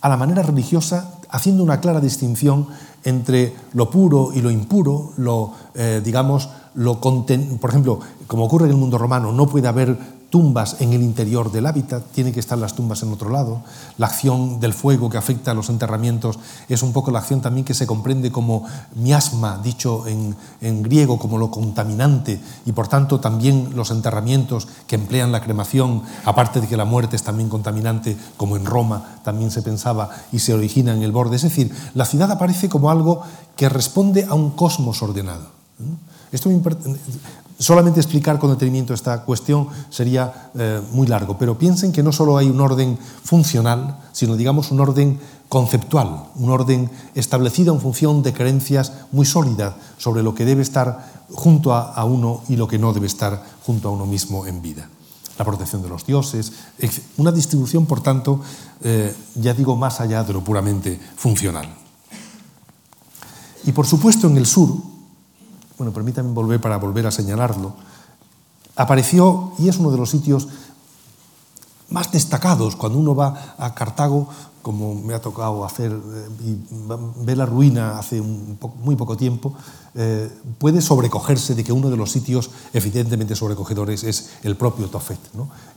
Speaker 2: a la manera religiosa, haciendo una clara distinción entre lo puro y lo impuro, lo, eh, digamos, lo por ejemplo, como ocurre en el mundo romano, no puede haber tumbas en el interior del hábitat, tiene que estar las tumbas en otro lado. La acción del fuego que afecta a los enterramientos es un poco la acción también que se comprende como miasma, dicho en, griego como lo contaminante, y por tanto también los enterramientos que emplean la cremación, aparte de que la muerte es también contaminante, como en Roma también se pensaba y se origina en el borde. Es decir, la ciudad aparece como algo que responde a un cosmos ordenado. Esto Solamente explicar con detenimiento esta cuestión sería eh, muy largo, pero piensen que no solo hay un orden funcional, sino digamos un orden conceptual, un orden establecido en función de creencias muy sólidas sobre lo que debe estar junto a, uno y lo que no debe estar junto a uno mismo en vida. La protección de los dioses, una distribución, por tanto, eh, ya digo, más allá de lo puramente funcional. Y por supuesto en el sur, bueno, permítanme volver para volver a señalarlo, apareció y es uno de los sitios más destacados cuando uno va a Cartago, como me ha tocado hacer, eh, y ve la ruina hace muy poco tiempo, eh, puede sobrecogerse de que uno de los sitios evidentemente sobrecogedores es el propio Tofet.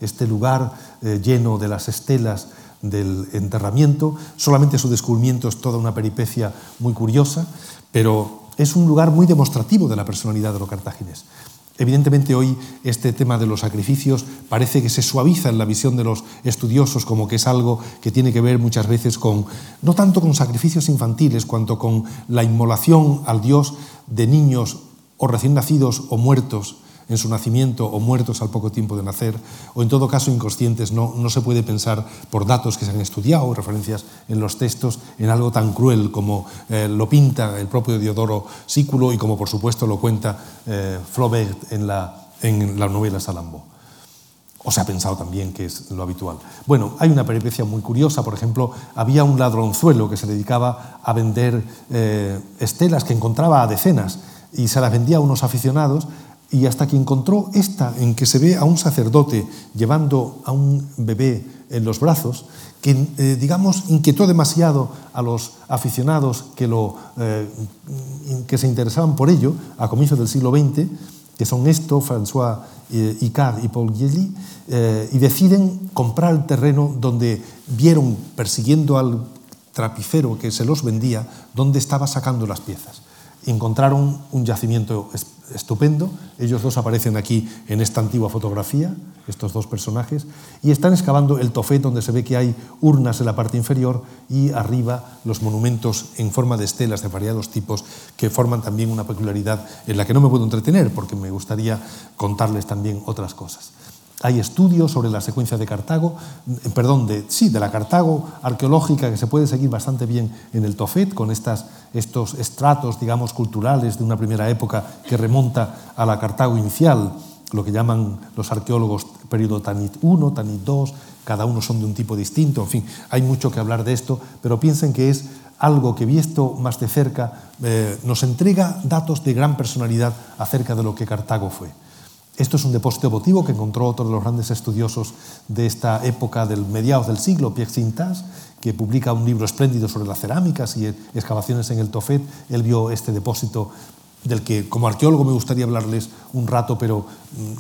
Speaker 2: Este lugar eh, lleno de las estelas del enterramiento, solamente su descubrimiento es toda una peripecia muy curiosa, pero es un lugar muy demostrativo de la personalidad de los cartaginés. Evidentemente hoy este tema de los sacrificios parece que se suaviza en la visión de los estudiosos como que es algo que tiene que ver muchas veces con, no tanto con sacrificios infantiles, cuanto con la inmolación al Dios de niños o recién nacidos o muertos en su nacimiento o muertos al poco tiempo de nacer, o en todo caso inconscientes, no, no se puede pensar por datos que se han estudiado, referencias en los textos, en algo tan cruel como eh, lo pinta el propio Diodoro Sículo y como por supuesto lo cuenta eh, Flaubert en la, en la novela Salambó. O se ha pensado también que es lo habitual. Bueno, hay una peripecia muy curiosa. Por ejemplo, había un ladronzuelo que se dedicaba a vender eh, estelas que encontraba a decenas y se las vendía a unos aficionados y hasta que encontró esta en que se ve a un sacerdote llevando a un bebé en los brazos, que eh, digamos inquietó demasiado a los aficionados que, lo, eh, que se interesaban por ello a comienzos del siglo XX, que son esto, François eh, Icard y Paul Guilly, y deciden comprar el terreno donde vieron, persiguiendo al trapicero que se los vendía, donde estaba sacando las piezas. Encontraron un yacimiento estupendo. Ellos dos aparecen aquí en esta antigua fotografía, estos dos personajes, y están excavando el tofet donde se ve que hay urnas en la parte inferior y arriba los monumentos en forma de estelas de variados tipos que forman también una peculiaridad en la que no me puedo entretener porque me gustaría contarles también otras cosas. Hay estudios sobre la secuencia de Cartago, eh, perdón, de, sí, de la Cartago arqueológica que se puede seguir bastante bien en el Tofet, con estas, estos estratos, digamos, culturales de una primera época que remonta a la Cartago inicial, lo que llaman los arqueólogos periodo Tanit I, Tanit II, cada uno son de un tipo distinto, en fin, hay mucho que hablar de esto, pero piensen que es algo que visto más de cerca eh, nos entrega datos de gran personalidad acerca de lo que Cartago fue. Esto es un depósito votivo que encontró otro de los grandes estudiosos de esta época del mediados del siglo, Pierre Cintas, que publica un libro espléndido sobre las cerámicas y excavaciones en el Tofet. Él vio este depósito del que como arqueólogo me gustaría hablarles un rato, pero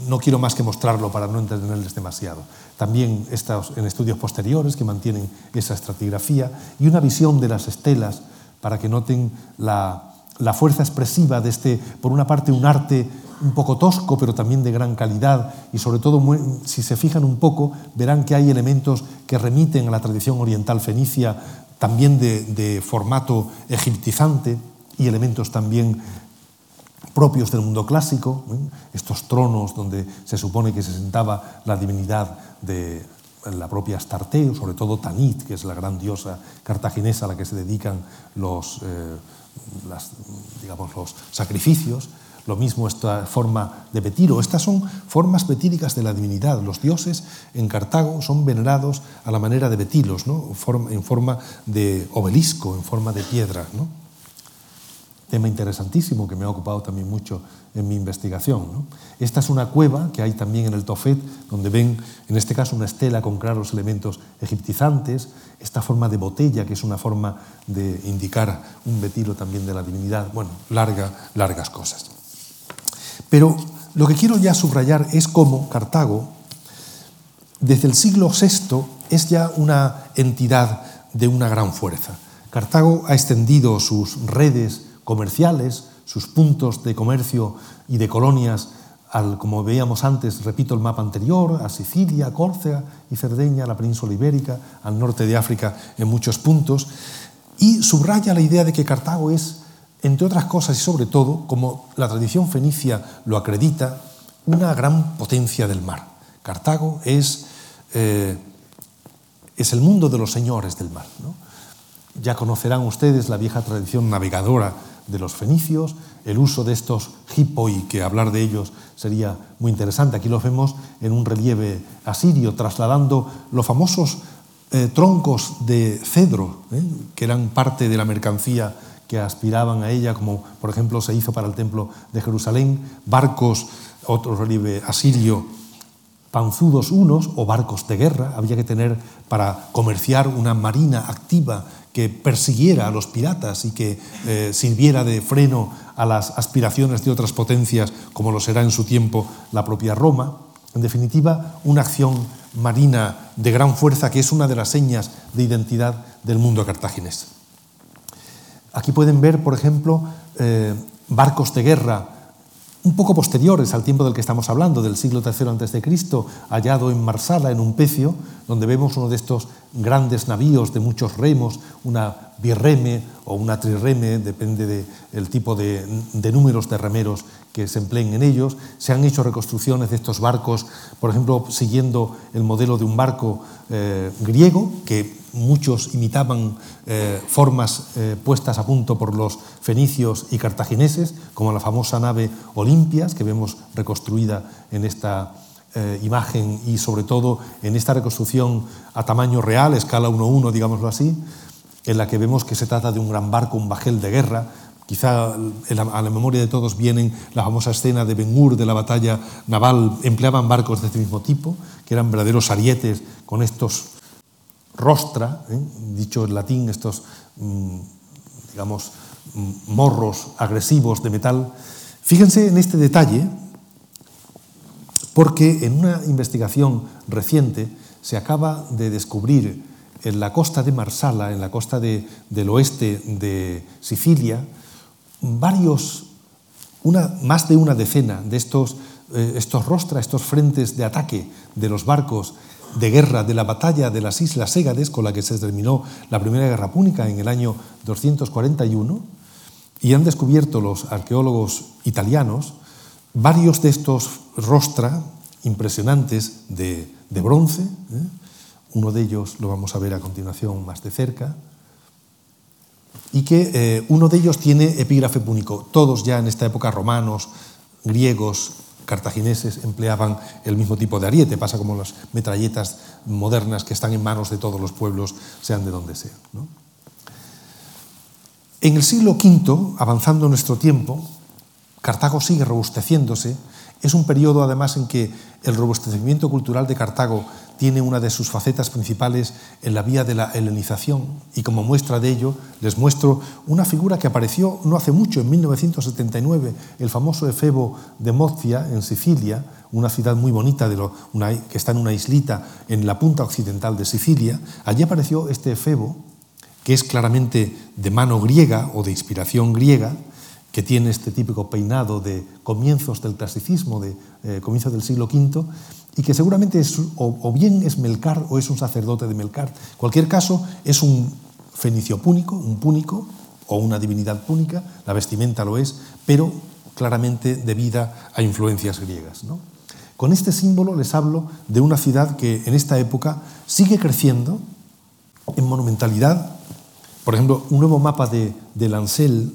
Speaker 2: no quiero más que mostrarlo para no entretenerles demasiado. También en estudios posteriores que mantienen esa estratigrafía y una visión de las estelas para que noten la, la fuerza expresiva de este, por una parte, un arte un poco tosco, pero también de gran calidad, y sobre todo, si se fijan un poco, verán que hay elementos que remiten a la tradición oriental fenicia, también de, formato egiptizante, y elementos también propios del mundo clásico, ¿eh? estos tronos donde se supone que se sentaba la divinidad de la propia Astarte, sobre todo Tanit, que es la gran diosa cartaginesa a la que se dedican los, eh, digamos, los sacrificios. Lo mismo esta forma de betiro. Estas son formas betíricas de la divinidad. Los dioses en Cartago son venerados a la manera de betilos, ¿no? en forma de obelisco, en forma de piedra. Tema interesantísimo que me ha ocupado también mucho en mi investigación. Esta es una cueva que hay también en el Tofet, donde ven, en este caso, una estela con claros elementos egiptizantes, esta forma de botella, que es una forma de indicar un betilo también de la divinidad. Bueno, larga, largas cosas. Pero lo que quiero ya subrayar es cómo Cartago desde el siglo VI es ya una entidad de una gran fuerza. Cartago ha extendido sus redes comerciales, sus puntos de comercio y de colonias, al, como veíamos antes, repito el mapa anterior, a Sicilia, Córcega y Cerdeña, la península ibérica, al norte de África en muchos puntos, y subraya la idea de que Cartago es, entre otras cosas y sobre todo, como la tradición fenicia lo acredita, una gran potencia del mar. Cartago es, eh, es el mundo de los señores del mar. Ya conocerán ustedes la vieja tradición navegadora de los fenicios, el uso de estos hippoi, que hablar de ellos sería muy interesante. Aquí los vemos en un relieve asirio, trasladando los famosos eh, troncos de cedro, ¿eh? que eran parte de la mercancía que aspiraban a ella, como por ejemplo se hizo para el templo de Jerusalén, barcos, otro relieve asirio, panzudos unos o barcos de guerra, había que tener para comerciar una marina activa que persiguiera a los piratas y que eh, sirviera de freno a las aspiraciones de otras potencias, como lo será en su tiempo la propia Roma. En definitiva, una acción marina de gran fuerza que es una de las señas de identidad del mundo cartaginés. Aquí pueden ver, por ejemplo, eh, barcos de guerra un poco posteriores al tiempo del que estamos hablando, del siglo III a.C., hallado en Marsala, en un pecio, donde vemos uno de estos grandes navíos de muchos remos, una birreme o una trireme, depende del tipo de, de, números de remeros que se empleen en ellos. Se han hecho reconstrucciones de estos barcos, por ejemplo, siguiendo el modelo de un barco eh, griego, que muchos imitaban eh, formas eh, puestas a punto por los fenicios y cartagineses, como la famosa nave Olimpias, que vemos reconstruida en esta imagen y sobre todo en esta reconstrucción a tamaño real, escala 1-1, digámoslo así, en la que vemos que se trata de un gran barco, un bajel de guerra, Quizá a la memoria de todos vienen la famosa escena de Ben Hur de la batalla naval. Empleaban barcos de este mismo tipo, que eran verdaderos arietes con estos rostra, ¿eh? dicho en latín, estos, mm, digamos, mm, morros agresivos de metal. Fíjense en este detalle, porque en una investigación reciente se acaba de descubrir en la costa de Marsala, en la costa del oeste de Sicilia, varios, más de una decena de estos, eh, estos rostras, estos frentes de ataque de los barcos de guerra de la batalla de las Islas Égades, con la que se terminó la Primera Guerra Púnica en el año 241, y han descubierto los arqueólogos italianos varios de estos rostra impresionantes de, bronce, ¿eh? uno de ellos lo vamos a ver a continuación más de cerca, y que eh, uno de ellos tiene epígrafe púnico. Todos ya en esta época, romanos, griegos, cartagineses, empleaban el mismo tipo de ariete. Pasa como las metralletas modernas que están en manos de todos los pueblos, sean de donde sean. En el siglo V, avanzando nuestro tiempo, Cartago sigue robusteciéndose. Es un periodo, además, en que el robustecimiento cultural de Cartago tiene una de sus facetas principales en la vía de la helenización y como muestra de ello les muestro una figura que apareció no hace mucho, en 1979, el famoso efebo de Mozia en Sicilia, una ciudad muy bonita que está en una islita en la punta occidental de Sicilia. Allí apareció este efebo que es claramente de mano griega o de inspiración griega, que tiene este típico peinado de comienzos del clasicismo, de eh, comienzos del siglo V, y que seguramente es, o, bien es Melcar o es un sacerdote de Melcar. Cualquier caso, es un fenicio púnico, un púnico o una divinidad púnica, la vestimenta lo es, pero claramente debida a influencias griegas. Con este símbolo les hablo de una ciudad que en esta época sigue creciendo en monumentalidad. Por ejemplo, un nuevo mapa de, de Lancel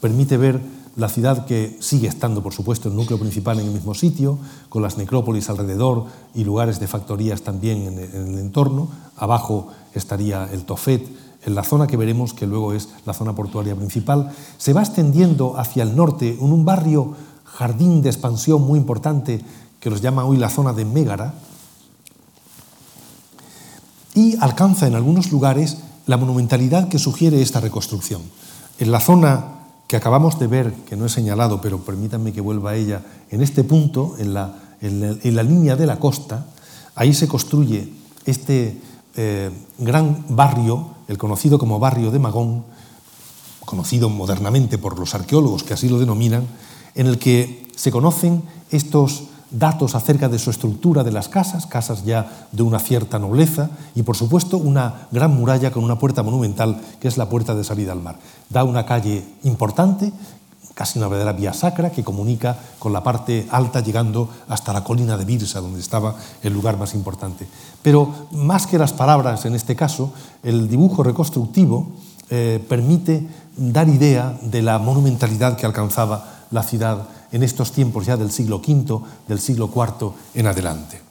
Speaker 2: permite ver la ciudad que sigue estando, por supuesto, el núcleo principal en el mismo sitio, con las necrópolis alrededor y lugares de factorías también en el entorno. Abajo estaría el Tofet, en la zona que veremos, que luego es la zona portuaria principal. Se va extendiendo hacia el norte en un barrio jardín de expansión muy importante que los llama hoy la zona de Mégara, y alcanza en algunos lugares la monumentalidad que sugiere esta reconstrucción. En la zona que acabamos de ver, que no he señalado, pero permítanme que vuelva a ella, en este punto, en la, en la, línea de la costa, Ahí se construye este eh, gran barrio, el conocido como barrio de Magón, conocido modernamente por los arqueólogos que así lo denominan, en el que se conocen estos datos acerca de su estructura de las casas, casas ya de una cierta nobleza, y por supuesto una gran muralla con una puerta monumental que es la puerta de salida al mar. Da una calle importante, casi una verdadera vía sacra que comunica con la parte alta llegando hasta la colina de Birsa, donde estaba el lugar más importante. Pero más que las palabras en este caso, el dibujo reconstructivo eh, permite dar idea de la monumentalidad que alcanzaba la ciudad en estos tiempos ya del siglo V, del siglo IV en adelante.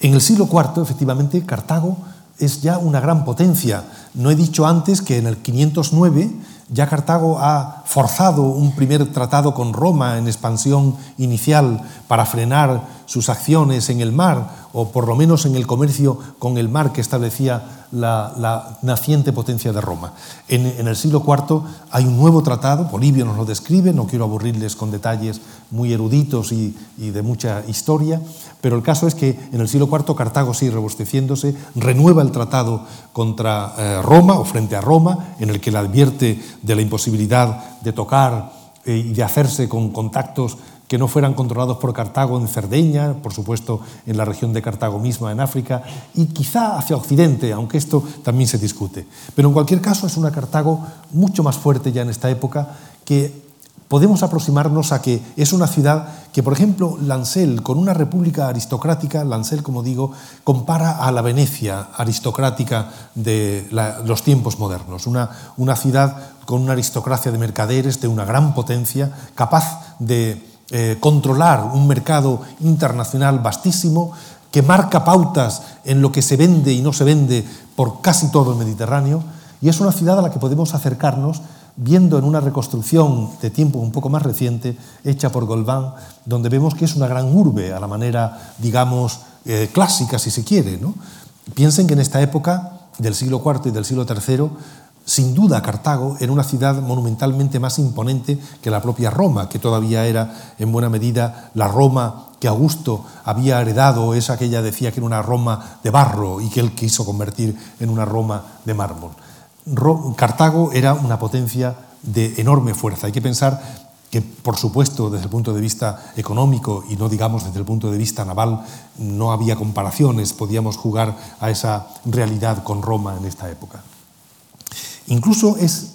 Speaker 2: En el siglo IV, efectivamente, Cartago es ya una gran potencia. No he dicho antes que en el 509 ya Cartago ha forzado un primer tratado con Roma en expansión inicial para frenar sus acciones en el mar, o por lo menos en el comercio con el mar que establecía la, naciente potencia de Roma. En, el siglo IV hay un nuevo tratado, Polibio nos lo describe, no quiero aburrirles con detalles muy eruditos y, de mucha historia, pero el caso es que en el siglo IV Cartago sigue robusteciéndose, renueva el tratado contra eh, Roma o frente a Roma, en el que le advierte de la imposibilidad de tocar eh, y de hacerse con contactos que no fueran controlados por Cartago en Cerdeña, por supuesto en la región de Cartago misma en África, y quizá hacia Occidente, aunque esto también se discute. Pero en cualquier caso es una Cartago mucho más fuerte ya en esta época que podemos aproximarnos a que es una ciudad que, por ejemplo, Lancel, con una república aristocrática, Lancel, como digo, compara a la Venecia aristocrática de los tiempos modernos, una, una ciudad con una aristocracia de mercaderes, de una gran potencia, capaz de eh, controlar un mercado internacional vastísimo que marca pautas en lo que se vende y no se vende por casi todo el Mediterráneo, y es una ciudad a la que podemos acercarnos viendo en una reconstrucción de tiempo un poco más reciente, hecha por Golbán, donde vemos que es una gran urbe, a la manera, digamos, eh, clásica, si se quiere. ¿no? Piensen que en esta época del siglo IV y del siglo III sin duda, Cartago era una ciudad monumentalmente más imponente que la propia Roma, que todavía era en buena medida la Roma que Augusto había heredado, esa que ella decía que era una Roma de barro y que él quiso convertir en una Roma de mármol. Cartago era una potencia de enorme fuerza. Hay que pensar que, por supuesto, desde el punto de vista económico y no digamos desde el punto de vista naval, no había comparaciones, podíamos jugar a esa realidad con Roma en esta época. Incluso es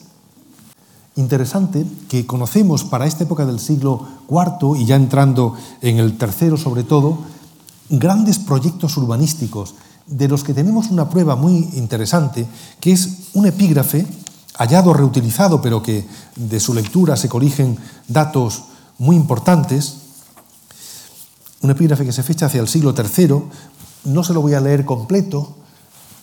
Speaker 2: interesante que conocemos para esta época del siglo IV y ya entrando en el tercero sobre todo, grandes proyectos urbanísticos de los que tenemos una prueba muy interesante, que es un epígrafe hallado, reutilizado, pero que de su lectura se corrigen datos muy importantes, un epígrafe que se fecha hacia el siglo III, no se lo voy a leer completo,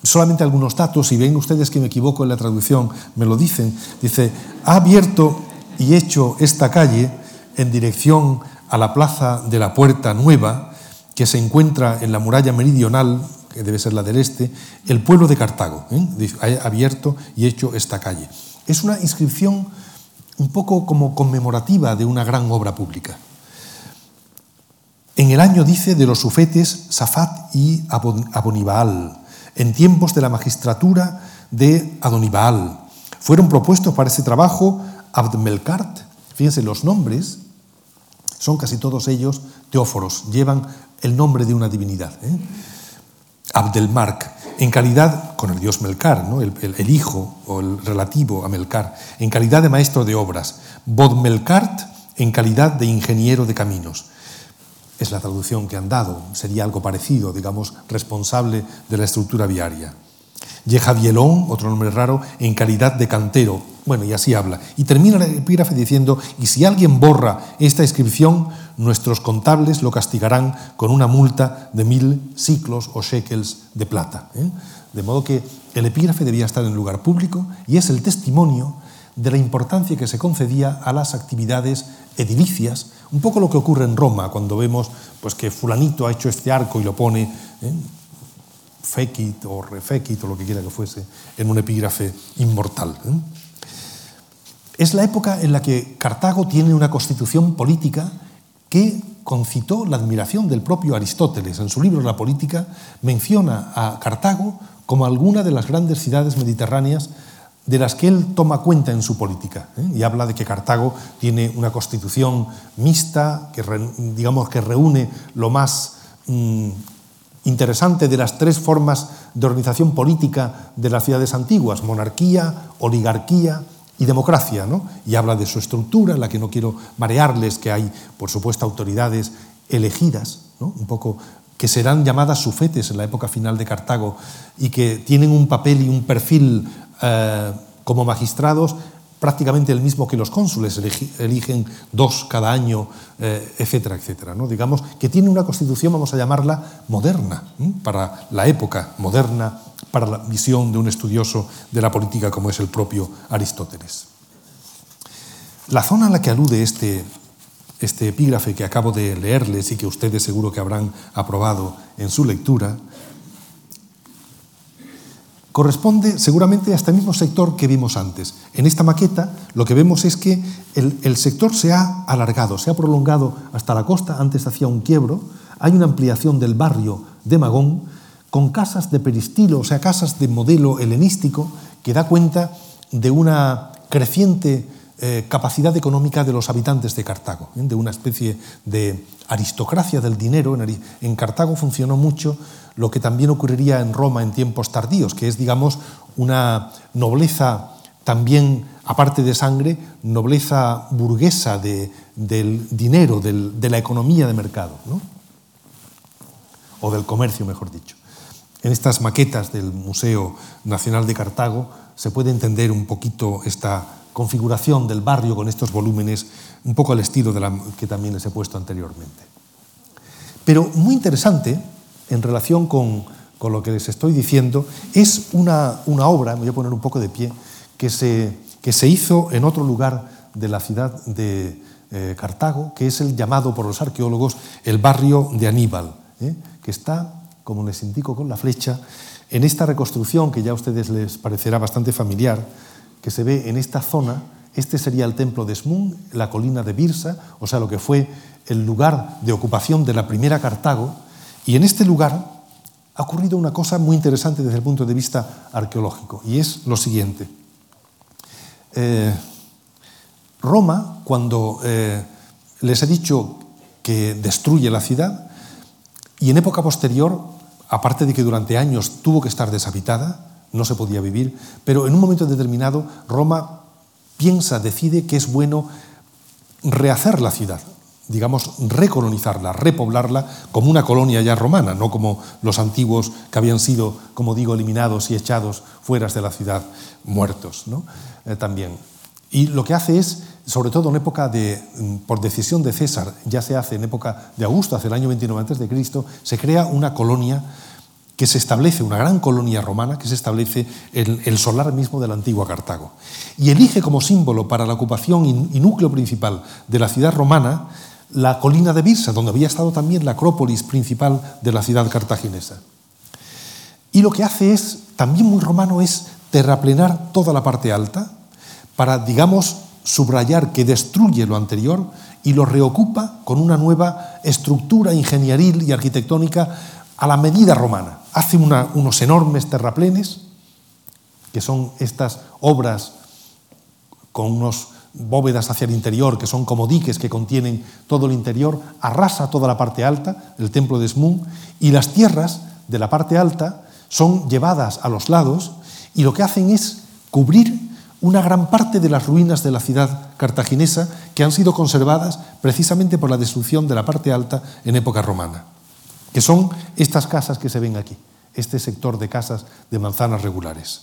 Speaker 2: solamente algunos datos, si ven ustedes que me equivoco en la traducción, me lo dicen. Dice, ha abierto y hecho esta calle en dirección a la plaza de la Puerta Nueva, que se encuentra en la muralla meridional, que debe ser la del este, el pueblo de Cartago. ¿eh? Ha abierto y hecho esta calle. Es una inscripción un poco como conmemorativa de una gran obra pública. En el año, dice, de los sufetes Safat y Abonibaal, en tiempos de la magistratura de Adonibal. Fueron propuestos para ese trabajo Abdmelkart, fíjense los nombres, son casi todos ellos teóforos, llevan el nombre de una divinidad. ¿eh? Abdelmark, en calidad, con el dios Melkar, ¿no? el, hijo o el relativo a Melkar, en calidad de maestro de obras. Bodmelkart, en calidad de ingeniero de caminos es la traducción que han dado, sería algo parecido, digamos, responsable de la estructura viaria. Yejavielón, otro nombre raro, en calidad de cantero. Bueno, y así habla. Y termina el epígrafe diciendo, y si alguien borra esta inscripción, nuestros contables lo castigarán con una multa de mil ciclos o shekels de plata. ¿eh? De modo que el epígrafe debía estar en lugar público y es el testimonio de la importancia que se concedía a las actividades edilicias, un poco lo que ocurre en Roma cuando vemos pues, que fulanito ha hecho este arco y lo pone, ¿eh? fekit o refekit o lo que quiera que fuese, en un epígrafe inmortal. ¿eh? Es la época en la que Cartago tiene una constitución política que concitó la admiración del propio Aristóteles. En su libro La política menciona a Cartago como alguna de las grandes ciudades mediterráneas de las que él toma cuenta en su política. ¿eh? Y habla de que Cartago tiene una constitución mixta, que digamos que reúne lo más mm, interesante de las tres formas de organización política de las ciudades antiguas, monarquía, oligarquía y democracia, ¿no? y habla de su estructura, en la que no quiero marearles, que hay, por supuesto, autoridades elegidas, ¿no? un poco que serán llamadas sufetes en la época final de Cartago y que tienen un papel y un perfil eh, como magistrados prácticamente el mismo que los cónsules, eligen dos cada año, eh, etcétera, etcétera. ¿no? Digamos que tiene una constitución, vamos a llamarla moderna, para la época moderna, para la visión de un estudioso de la política como es el propio Aristóteles. La zona a la que alude este, este epígrafe que acabo de leerles y que ustedes seguro que habrán aprobado en su lectura, corresponde seguramente a este mismo sector que vimos antes. En esta maqueta lo que vemos es que el, sector se ha alargado, se ha prolongado hasta la costa, antes hacía un quiebro, hay una ampliación del barrio de Magón con casas de peristilo, o sea, casas de modelo helenístico, que da cuenta de una creciente eh, capacidad económica de los habitantes de Cartago, ¿eh? de una especie de aristocracia del dinero. En Cartago funcionó mucho lo que también ocurriría en Roma en tiempos tardíos, que es, digamos, una nobleza también, aparte de sangre, nobleza burguesa del dinero, de la economía de mercado, o del comercio, mejor dicho. En estas maquetas del Museo Nacional de Cartago se puede entender un poquito esta configuración del barrio con estos volúmenes, un poco al estilo de la que también les he puesto anteriormente. Pero muy interesante en relación con, lo que les estoy diciendo, es una, obra, me voy a poner un poco de pie, que se, que se hizo en otro lugar de la ciudad de eh, Cartago, que es el llamado por los arqueólogos el barrio de Aníbal, ¿eh? que está, como les indico con la flecha, en esta reconstrucción que ya a ustedes les parecerá bastante familiar, que se ve en esta zona, este sería el templo de Smun, la colina de Birsa, o sea, lo que fue el lugar de ocupación de la primera Cartago, y en este lugar ha ocurrido una cosa muy interesante desde el punto de vista arqueológico, y es lo siguiente. Eh, Roma, cuando eh, les he dicho que destruye la ciudad, y en época posterior, aparte de que durante años tuvo que estar deshabitada, no se podía vivir, pero en un momento determinado Roma piensa, decide que es bueno rehacer la ciudad, digamos, recolonizarla, repoblarla como una colonia ya romana, no como los antiguos que habían sido, como digo, eliminados y echados fuera de la ciudad, muertos. Eh, también. Y lo que hace es, sobre todo en época de, mm, por decisión de César, ya se hace en época de Augusto, hace el año 29 a.C., se crea una colonia que se establece, una gran colonia romana que se establece en el solar mismo de la antigua Cartago. Y elige como símbolo para la ocupación y núcleo principal de la ciudad romana la colina de Birsa, donde había estado también la acrópolis principal de la ciudad cartaginesa. Y lo que hace es, también muy romano, es terraplenar toda la parte alta para, digamos, subrayar que destruye lo anterior y lo reocupa con una nueva estructura ingenieril y arquitectónica a la medida romana. Hace unos enormes terraplenes, que son estas obras con unos bóvedas hacia el interior, que son como diques que contienen todo el interior, arrasa toda la parte alta, el templo de Smun, y las tierras de la parte alta son llevadas a los lados y lo que hacen es cubrir una gran parte de las ruinas de la ciudad cartaginesa que han sido conservadas precisamente por la destrucción de la parte alta en época romana, que son estas casas que se ven aquí, este sector de casas de manzanas regulares.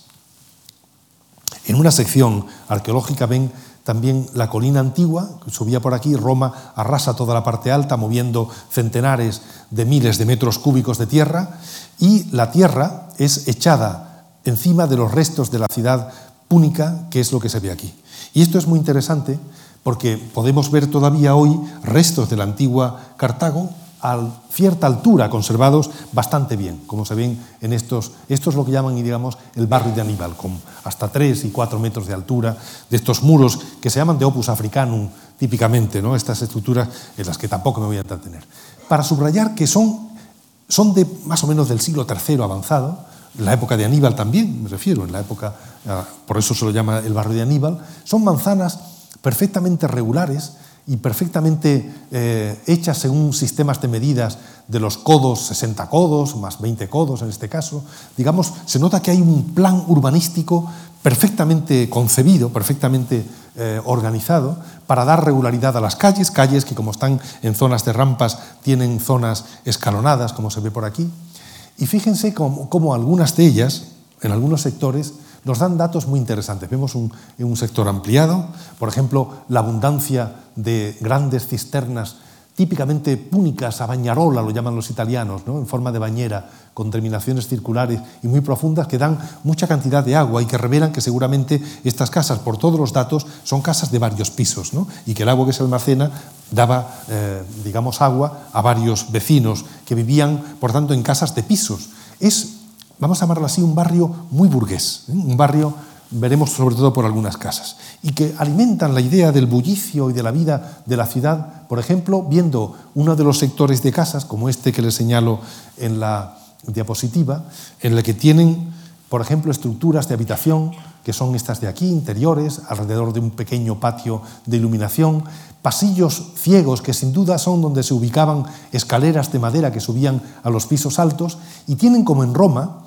Speaker 2: En una sección arqueológica ven también la colina antigua, que subía por aquí, Roma arrasa toda la parte alta, moviendo centenares de miles de metros cúbicos de tierra, y la tierra es echada encima de los restos de la ciudad púnica, que es lo que se ve aquí. Y esto es muy interesante porque podemos ver todavía hoy restos de la antigua Cartago a cierta altura, conservados bastante bien, como se ven en estos, esto es lo que llaman, digamos, el barrio de Aníbal, con hasta 3 y 4 metros de altura, de estos muros que se llaman de opus africanum, típicamente, ¿no? estas estructuras en las que tampoco me voy a entretener, para subrayar que son, son de más o menos del siglo III avanzado, la época de Aníbal también, me refiero, en la época, ah, por eso se lo llama el barrio de Aníbal, son manzanas perfectamente regulares y perfectamente eh, hechas según sistemas de medidas de los codos, 60 codos, más 20 codos en este caso. Digamos, se nota que hay un plan urbanístico perfectamente concebido, perfectamente eh, organizado, para dar regularidad a las calles, calles que como están en zonas de rampas tienen zonas escalonadas, como se ve por aquí. Y fíjense cómo, algunas de ellas, en algunos sectores, nos dan datos muy interesantes. Vemos un, un sector ampliado, por ejemplo, la abundancia de grandes cisternas típicamente púnicas a bañarola, lo llaman los italianos, ¿no? en forma de bañera, con terminaciones circulares y muy profundas que dan mucha cantidad de agua y que revelan que seguramente estas casas, por todos los datos, son casas de varios pisos ¿no? y que el agua que se almacena daba, eh, digamos, agua a varios vecinos que vivían, por tanto, en casas de pisos. Vamos a llamarlo así, un barrio muy burgués, ¿eh? un barrio veremos sobre todo por algunas casas, y que alimentan la idea del bullicio y de la vida de la ciudad, por ejemplo, viendo uno de los sectores de casas, como este que les señalo en la diapositiva, en el que tienen, por ejemplo, estructuras de habitación, que son estas de aquí, interiores, alrededor de un pequeño patio de iluminación, pasillos ciegos que sin duda son donde se ubicaban escaleras de madera que subían a los pisos altos, y tienen como en Roma,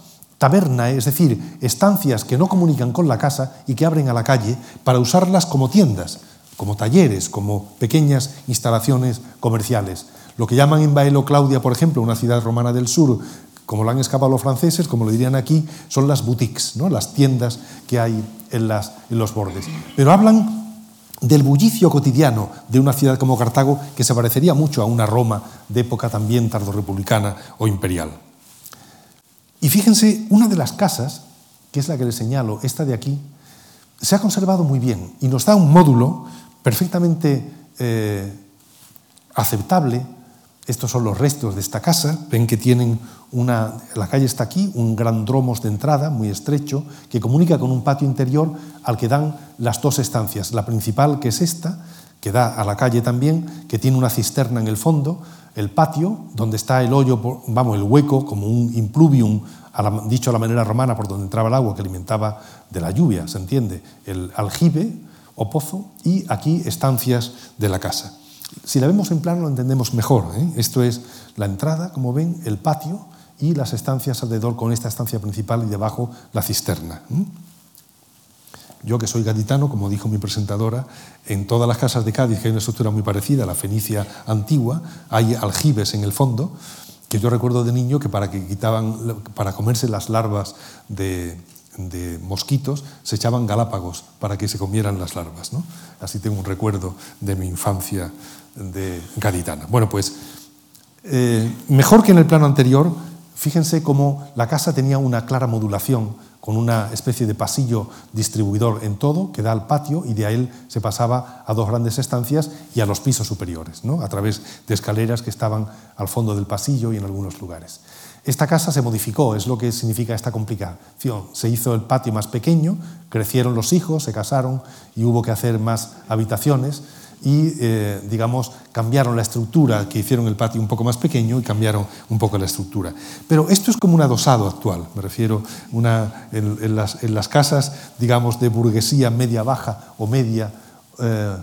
Speaker 2: taberna, es decir, estancias que no comunican con la casa y que abren a la calle para usarlas como tiendas, como talleres, como pequeñas instalaciones comerciales. Lo que llaman en Baelo Claudia, por ejemplo, una ciudad romana del sur, como lo han escapado los franceses, como lo dirían aquí, son las boutiques, ¿no? las tiendas que hay en, las, en los bordes. Pero hablan del bullicio cotidiano de una ciudad como Cartago que se parecería mucho a una Roma de época también tardorrepublicana o imperial. Y fíjense, una de las casas, que es la que les señalo, esta de aquí, se ha conservado muy bien y nos da un módulo perfectamente eh, aceptable. Estos son los restos de esta casa. Ven que tienen una. La calle está aquí, un gran dromos de entrada muy estrecho que comunica con un patio interior al que dan las dos estancias. La principal, que es esta, que da a la calle también, que tiene una cisterna en el fondo, el patio, donde está el hoyo, vamos, el hueco, como un impluvium, dicho a la manera romana, por donde entraba el agua que alimentaba de la lluvia, ¿se entiende? El aljibe o pozo y aquí estancias de la casa. Si la vemos en plano lo entendemos mejor. ¿eh? Esto es la entrada, como ven, el patio y las estancias alrededor con esta estancia principal y debajo la cisterna. Yo que soy gaditano, como dijo mi presentadora, en todas las casas de Cádiz, que hay una estructura muy parecida a la fenicia antigua, hay aljibes en el fondo, que yo recuerdo de niño que para, que quitaban, para comerse las larvas de, mosquitos se echaban galápagos para que se comieran las larvas. Así tengo un recuerdo de mi infancia de gaditana. Bueno, pues eh, mejor que en el plano anterior, fíjense cómo la casa tenía una clara modulación con una especie de pasillo distribuidor en todo que da al patio y de ahí se pasaba a dos grandes estancias y a los pisos superiores, ¿no? a través de escaleras que estaban al fondo del pasillo y en algunos lugares. Esta casa se modificó, es lo que significa esta complicación. Se hizo el patio más pequeño, crecieron los hijos, se casaron y hubo que hacer más habitaciones y, eh, digamos, cambiaron la estructura, que hicieron el patio un poco más pequeño y cambiaron un poco la estructura. Pero esto es como un adosado actual, me refiero una, en, las, casas, digamos, de burguesía media-baja o media eh,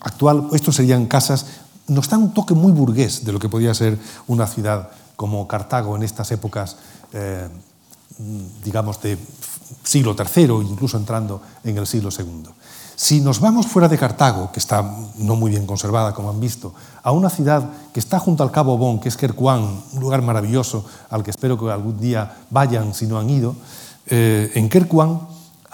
Speaker 2: actual, estos serían casas, nos dan un toque muy burgués de lo que podía ser una ciudad como Cartago en estas épocas, eh, digamos, de siglo III, incluso entrando en el siglo II. Si nos vamos fuera de Cartago, que está no muy bien conservada, como han visto, a una ciudad que está junto al Cabo Bon, que es Kerkuán, un lugar maravilloso al que espero que algún día vayan si no han ido, eh, en Kerkuán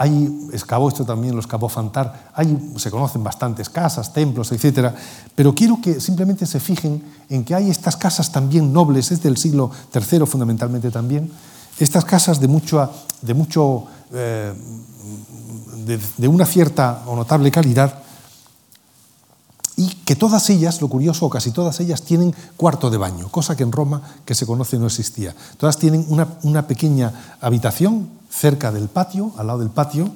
Speaker 2: hay, excavó esto también, los excavó Fantar, hay, se conocen bastantes casas, templos, etc. Pero quiero que simplemente se fijen en que hay estas casas también nobles, es del siglo III fundamentalmente también, estas casas de mucho, de mucho eh, de, una cierta o notable calidad y que todas ellas, lo curioso, casi todas ellas, tienen cuarto de baño, cosa que en Roma, que se conoce, no existía. Todas tienen una, una pequeña habitación cerca del patio, al lado del patio,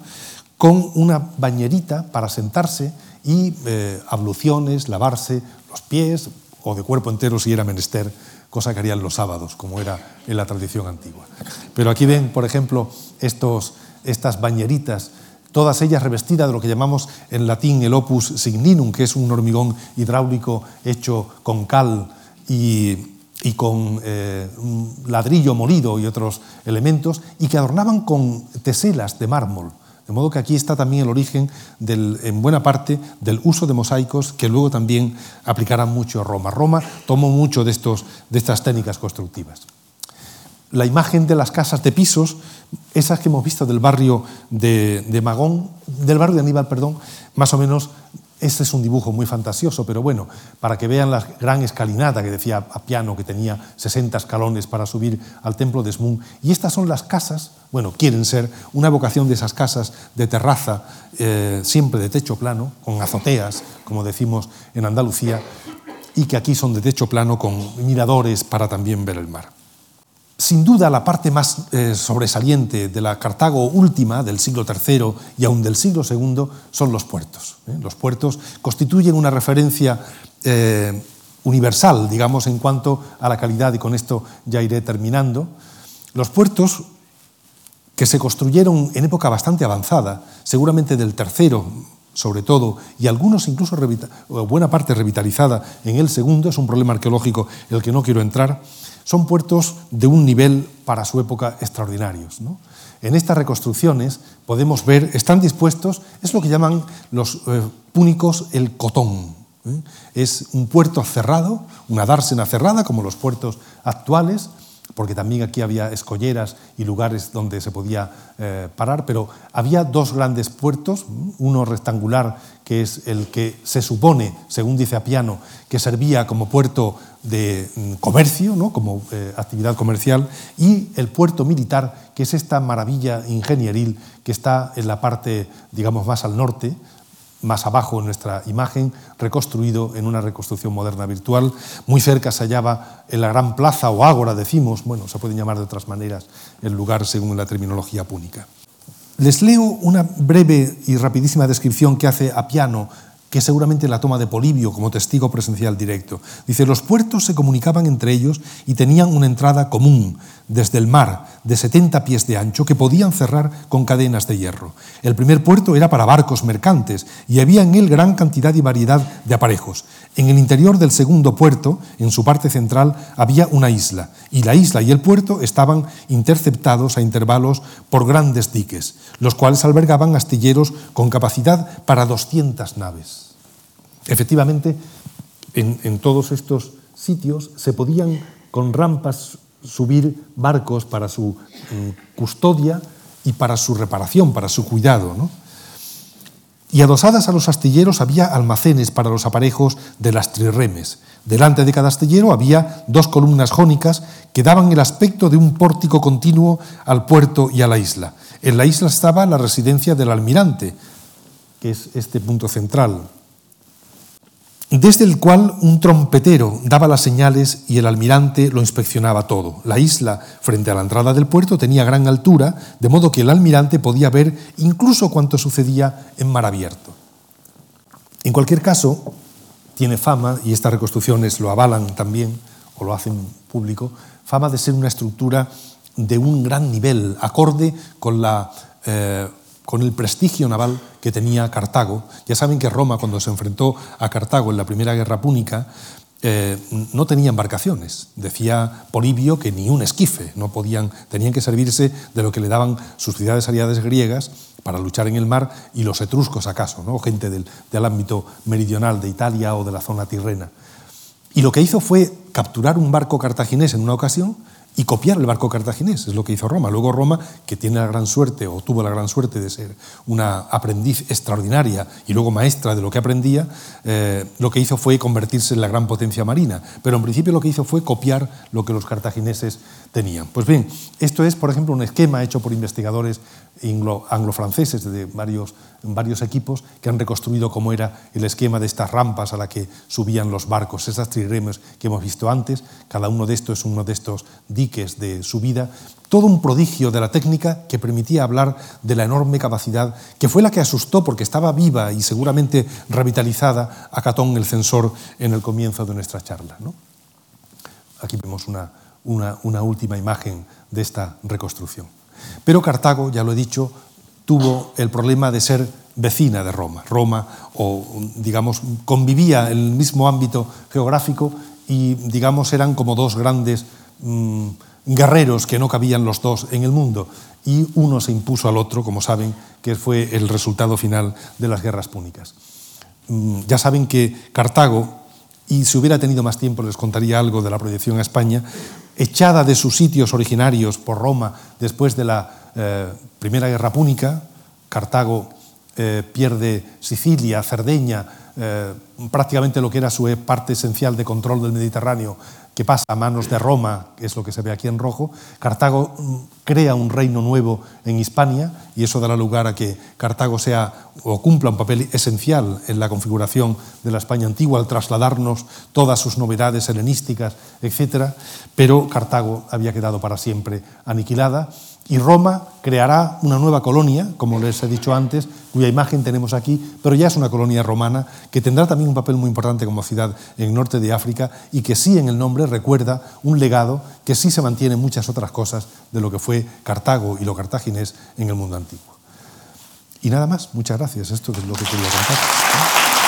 Speaker 2: con una bañerita para sentarse y eh, abluciones, lavarse los pies o de cuerpo entero si era menester, cosa que harían los sábados, como era en la tradición antigua. Pero aquí ven, por ejemplo, estos, estas bañeritas todas ellas revestidas de lo que llamamos en latín el opus signinum, que es un hormigón hidráulico hecho con cal y, con eh, ladrillo molido y otros elementos, y que adornaban con teselas de mármol. De modo que aquí está también el origen, en buena parte, del uso de mosaicos que luego también aplicarán mucho a Roma. Roma tomó mucho de, estos, de estas técnicas constructivas la imagen de las casas de pisos, esas que hemos visto del barrio de, Magón, del barrio de Aníbal, perdón, más o menos este es un dibujo muy fantasioso, pero bueno, para que vean la gran escalinata que decía Apiano, que tenía 60 escalones para subir al templo de Smun. Y estas son las casas, bueno, quieren ser una evocación de esas casas de terraza, eh, siempre de techo plano, con azoteas, como decimos en Andalucía, y que aquí son de techo plano con miradores para también ver el mar. Sin duda, la parte más eh, sobresaliente de la Cartago última, del siglo III y aún del siglo II, son los puertos. ¿eh? Los puertos constituyen una referencia eh, universal, digamos, en cuanto a la calidad, y con esto ya iré terminando. Los puertos que se construyeron en época bastante avanzada, seguramente del tercero sobre todo, y algunos incluso buena parte revitalizada en el segundo, es un problema arqueológico en el que no quiero entrar, son puertos de un nivel para su época extraordinarios. En estas reconstrucciones podemos ver, están dispuestos, es lo que llaman los eh, púnicos el cotón. ¿eh? Es un puerto cerrado, una dársena cerrada, como los puertos actuales, porque también aquí había escolleras y lugares donde se podía eh, parar, pero había dos grandes puertos, uno rectangular, que es el que se supone, según dice Apiano, que servía como puerto de mm, comercio, ¿no? como eh, actividad comercial, y el puerto militar, que es esta maravilla ingenieril que está en la parte, digamos, más al norte, más abajo en nuestra imagen, reconstruido en una reconstrucción moderna virtual. Muy cerca se hallaba en la gran plaza o ágora, decimos, bueno, se pueden llamar de otras maneras el lugar según la terminología púnica. Les leo una breve y rapidísima descripción que hace Apiano que seguramente la toma de Polibio como testigo presencial directo. Dice, los puertos se comunicaban entre ellos y tenían una entrada común desde el mar de 70 pies de ancho que podían cerrar con cadenas de hierro. El primer puerto era para barcos mercantes y había en él gran cantidad y variedad de aparejos. En el interior del segundo puerto, en su parte central, había una isla y la isla y el puerto estaban interceptados a intervalos por grandes diques, los cuales albergaban astilleros con capacidad para 200 naves. Efectivamente, en, todos estos sitios se podían con rampas subir barcos para su mm, custodia y para su reparación, para su cuidado. Y adosadas a los astilleros había almacenes para los aparejos de las trirremes. Delante de cada astillero había dos columnas jónicas que daban el aspecto de un pórtico continuo al puerto y a la isla. En la isla estaba la residencia del almirante, que es este punto central, desde el cual un trompetero daba las señales y el almirante lo inspeccionaba todo. La isla, frente a la entrada del puerto, tenía gran altura, de modo que el almirante podía ver incluso cuanto sucedía en mar abierto. En cualquier caso, tiene fama, y estas reconstrucciones lo avalan también, o lo hacen público, fama de ser una estructura de un gran nivel, acorde con la... Eh, con el prestigio naval que tenía Cartago. Ya saben que Roma, cuando se enfrentó a Cartago en la Primera Guerra Púnica, eh, no tenía embarcaciones. Decía Polibio que ni un esquife, no podían, tenían que servirse de lo que le daban sus ciudades aliadas griegas para luchar en el mar y los etruscos acaso, ¿no? gente del, del ámbito meridional de Italia o de la zona tirrena. Y lo que hizo fue capturar un barco cartaginés en una ocasión y copiar el barco cartaginés, es lo que hizo Roma. Luego Roma, que tiene la gran suerte o tuvo la gran suerte de ser una aprendiz extraordinaria y luego maestra de lo que aprendía, eh, lo que hizo fue convertirse en la gran potencia marina. Pero en principio lo que hizo fue copiar lo que los cartagineses tenían. Pues bien, esto es, por ejemplo, un esquema hecho por investigadores anglo-franceses de varios, equipos que han reconstruido cómo era el esquema de estas rampas a la que subían los barcos, esas triremes que hemos visto antes, cada uno de estos es uno de estos diques de subida, todo un prodigio de la técnica que permitía hablar de la enorme capacidad que fue la que asustó porque estaba viva y seguramente revitalizada a Catón el censor en el comienzo de nuestra charla. Aquí vemos una, una última imagen de esta reconstrucción. Pero Cartago, ya lo he dicho, tuvo el problema de ser vecina de Roma. Roma, o digamos, convivía en el mismo ámbito geográfico y, digamos, eran como dos grandes mm, guerreros que no cabían los dos en el mundo. Y uno se impuso al otro, como saben, que fue el resultado final de las guerras púnicas. Mm, ya saben que Cartago, y si hubiera tenido más tiempo les contaría algo de la proyección a España, echada de sus sitios originarios por Roma después de la eh, Primera Guerra Púnica, Cartago eh, pierde Sicilia, Cerdeña, eh, prácticamente lo que era su parte esencial de control del Mediterráneo que pasa a manos de Roma, que es lo que se ve aquí en rojo. Cartago mm, crea un reino nuevo en Hispania y eso dará lugar a que Cartago sea o cumpla un papel esencial en la configuración de la España antigua al trasladarnos todas sus novedades helenísticas, etc. Pero Cartago había quedado para siempre aniquilada y Roma creará una nueva colonia, como les he dicho antes, cuya imagen tenemos aquí, pero ya es una colonia romana que tendrá también un papel muy importante como ciudad en el norte de África y que sí en el nombre recuerda un legado que sí se mantiene en muchas otras cosas de lo que fue Cartago y lo cartaginés en el mundo antiguo. Y nada más, muchas gracias. Esto es lo que quería contar.